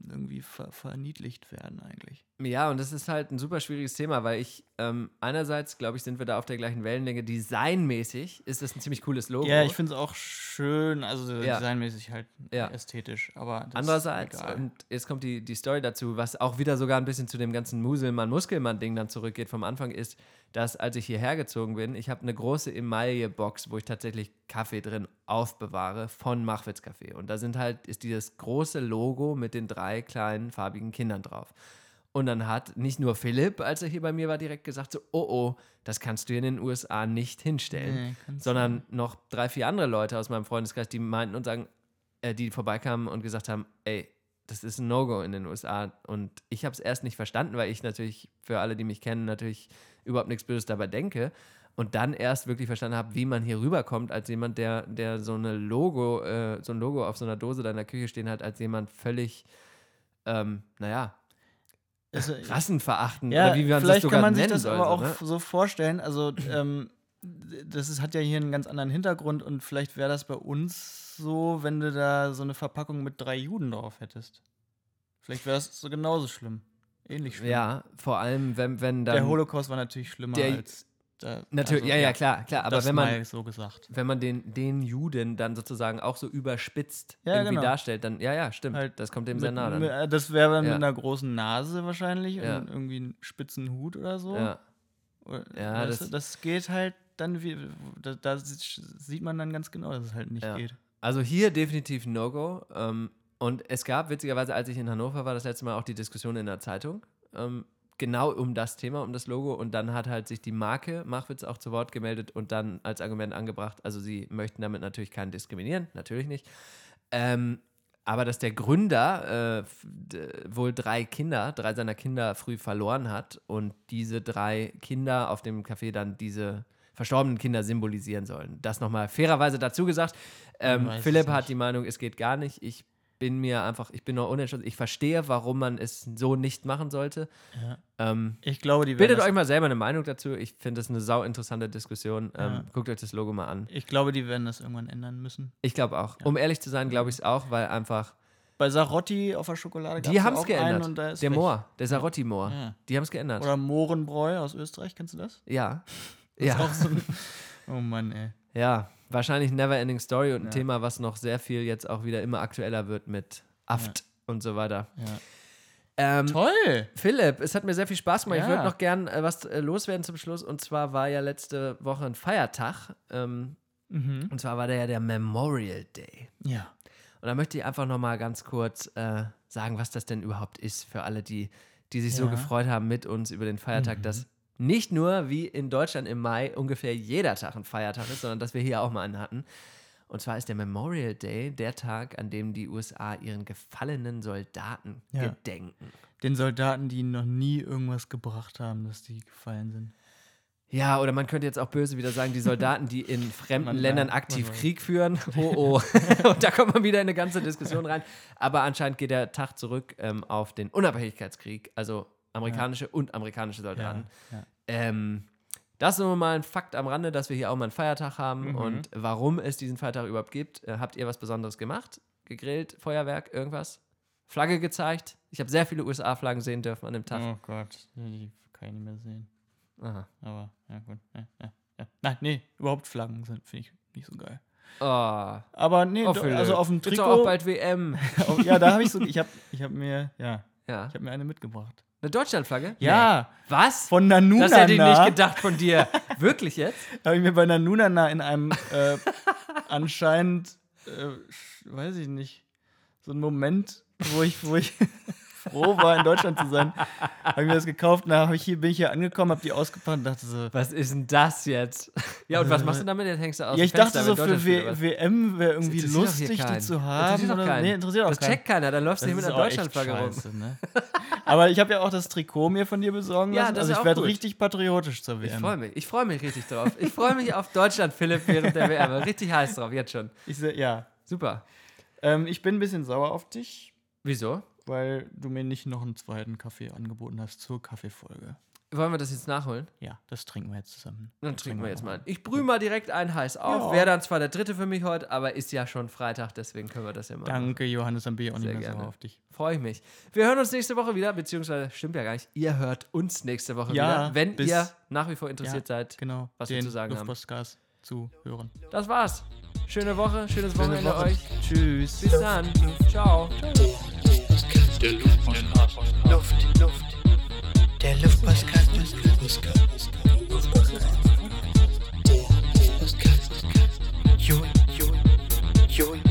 irgendwie ver verniedlicht werden eigentlich. Ja, und das ist halt ein super schwieriges Thema, weil ich ähm, einerseits, glaube ich, sind wir da auf der gleichen Wellenlänge. Designmäßig ist das ein ziemlich cooles Logo. Ja, ich finde es auch schön, also Ja. designmäßig halt Ja. ästhetisch, aber Andererseits, und jetzt kommt die, die Story dazu, was auch wieder sogar ein bisschen zu dem ganzen Muselmann-Muskelmann-Ding dann zurückgeht vom Anfang, ist, dass als ich hierher gezogen bin, ich habe eine große Emaille-Box, wo ich tatsächlich Kaffee drin aufbewahre von Machwitz Kaffee. Und da sind halt, ist dieses große Logo mit den drei kleinen farbigen Kindern drauf. Und dann hat nicht nur Philipp, als er hier bei mir war, direkt gesagt, so, oh oh, das kannst du hier in den USA nicht hinstellen. Nee, sondern noch drei, vier andere Leute aus meinem Freundeskreis, die meinten und sagen, äh, die vorbeikamen und gesagt haben, ey, das ist ein No-Go in den USA. Und ich habe es erst nicht verstanden, weil ich natürlich, für alle, die mich kennen, natürlich überhaupt nichts Böses dabei denke. Und dann erst wirklich verstanden habe, wie man hier rüberkommt, als jemand, der, der so eine Logo, äh, so ein Logo auf so einer Dose da in der Küche stehen hat, als jemand völlig, ähm, naja, Also, rassenverachtend ja, oder wie man das vielleicht sogar kann man sich das aber auch ne? so vorstellen. Also, ähm, das ist, hat ja hier einen ganz anderen Hintergrund und vielleicht wäre das bei uns so, wenn du da so eine Verpackung mit drei Juden drauf hättest. Vielleicht wäre es so genauso schlimm. Ähnlich schlimm. Ja, vor allem, wenn, wenn dann. Der Holocaust war natürlich schlimmer Der- als. Da, Natürlich, also, ja, ja, klar, klar. Aber das wenn man, so gesagt. wenn man den, den Juden dann sozusagen auch so überspitzt Ja, irgendwie genau. darstellt, dann, ja, ja, stimmt. Halt das kommt dem sehr nah dann. äh, Das wäre dann Ja. mit einer großen Nase wahrscheinlich Ja. und irgendwie einen spitzen Hut oder so. ja. Oder- Ja, das- du, das geht halt dann wie. Da, da sieht man dann ganz genau, dass es halt nicht Ja. geht. Also hier definitiv ein No-Go. Ähm, und es gab witzigerweise, als ich in Hannover war, das letzte Mal auch die Diskussion in der Zeitung. Ähm, genau um das Thema, um das Logo. Und dann hat halt sich die Marke Machwitz auch zu Wort gemeldet und dann als Argument angebracht, also sie möchten damit natürlich keinen diskriminieren, natürlich nicht. Ähm, aber dass der Gründer äh, wohl drei Kinder, drei seiner Kinder früh verloren hat und diese drei Kinder auf dem Café dann diese verstorbenen Kinder symbolisieren sollen. Das nochmal fairerweise dazu gesagt. Ähm, Philipp hat die Meinung, es geht gar nicht. Ich bin mir einfach, ich bin noch unentschlossen. Ich verstehe, warum man es so nicht machen sollte. Ja. Ähm, Ich glaube, die bildet euch mal selber eine Meinung dazu. Ich finde das eine sau interessante Diskussion. Ähm, Ja. Guckt euch das Logo mal an. Ich glaube, die werden das irgendwann ändern müssen. Ich glaube auch. Um ehrlich zu sein, glaube ich es auch, weil einfach Bei Sarotti auf der Schokolade gab's Die ja haben es geändert. und da ist Der. Moor, der Sarotti-Moor. Ja. Die haben es geändert. Oder Mohrenbräu aus Österreich, kennst du das? ja. Das Ja. Ist auch so ein, oh Mann, ey. ja, wahrscheinlich Never Ending Story und ein Ja. Thema, was noch sehr viel jetzt auch wieder immer aktueller wird mit Aft und so weiter. Ja. Ähm, Toll! Philipp, es hat mir sehr viel Spaß gemacht. Ich Ja. würde noch gern äh, was äh, loswerden zum Schluss. Und zwar war ja letzte Woche ein Feiertag. Ähm, Mhm. und zwar war der ja der Memorial Day. Ja. Und da möchte ich einfach noch mal ganz kurz äh, sagen, was das denn überhaupt ist für alle, die, die sich so Ja. gefreut haben mit uns über den Feiertag, dass nicht nur wie in Deutschland im Mai ungefähr jeder Tag ein Feiertag ist, sondern dass wir hier auch mal einen hatten. Und zwar ist der Memorial Day der Tag, an dem die USA ihren gefallenen Soldaten Ja. gedenken. Den Soldaten, die noch nie irgendwas gebracht haben, dass die gefallen sind. Ja, oder man könnte jetzt auch böse wieder sagen, die Soldaten, die in fremden Man- Ländern aktiv. Krieg führen. Oh, oh. Und da kommt man wieder in eine ganze Diskussion rein. Aber anscheinend geht der Tag zurück ähm, auf den Unabhängigkeitskrieg, also amerikanische und amerikanische Soldaten. Ja. Ähm, das ist nur mal ein Fakt am Rande, dass wir hier auch mal einen Feiertag haben Mhm. und warum es diesen Feiertag überhaupt gibt. Äh, habt ihr was Besonderes gemacht? Gegrillt, Feuerwerk, irgendwas? Flagge gezeigt? Ich habe sehr viele USA-Flaggen sehen dürfen an dem Tag. Oh Gott, die kann ich nicht mehr sehen. Aha. Aber, ja gut. Ja, ja, ja. Nein, nee, überhaupt Flaggen sind, finde ich nicht so geil. Oh, Aber nee, do, Philipp. also auf dem Ist doch Trikot. auch bald WM. ja, da habe ich so, ich habe ich hab mir, ja, Ja. ich habe mir eine mitgebracht. Eine Deutschlandflagge? Ja, Nee. Was? von Nanunana. das hätte ich nicht gedacht von dir. Wirklich jetzt? Habe ich mir bei Nanunana in einem äh, anscheinend, äh, weiß ich nicht, so einen Moment, wo ich, wo ich froh war, in Deutschland zu sein, habe ich mir das gekauft. Hab ich hier, bin ich hier angekommen, habe die ausgepackt und dachte so, Was ist denn das jetzt? Ja, und was machst du damit? Jetzt hängst du aus ja, ich Fenster, dachte so, für w? WM wäre irgendwie interessiert doch hier lustig, die zu Interessiert haben. doch Oder, keinen. nee, interessiert auch Das keinen. checkt keiner, dann läufst du nicht mit einer Deutschlandflagge rum. ne? Aber ich habe ja auch das Trikot mir von dir besorgen Ja, lassen. das also ich werde richtig patriotisch zur WM. Ich freue mich. Ich freue mich richtig drauf. Ich freue mich auf Deutschland, Philipp, während der WM. Richtig heiß drauf, jetzt schon. Ich se- ja. Super. Ähm, ich bin ein bisschen sauer auf dich, Wieso? weil du mir nicht noch einen zweiten Kaffee angeboten hast zur Kaffeefolge. Wollen wir das jetzt nachholen? Ja, das trinken wir jetzt zusammen. Dann trinken wir jetzt mal. Ich brühe mal direkt einen heiß auf. Wäre dann zwar der dritte für mich heute, aber ist ja schon Freitag, deswegen können wir das ja mal machen. Danke, Johannes, dann bin ich auch nicht Sehr mehr gerne. so auf dich. Freue ich mich. Wir hören uns nächste Woche wieder, beziehungsweise stimmt ja gar nicht. Ihr hört uns nächste Woche Ja, wieder, wenn bis- ihr nach wie vor interessiert Ja, seid. Genau, was wir zu sagen haben. Luftpostcast zu hören. Das war's. Schöne Woche, schönes Wochenende Woche. euch. Tschüss. Bis dann. Ciao. Der Luftpostcast. Luft, Luft. Der Yo, yo, yo.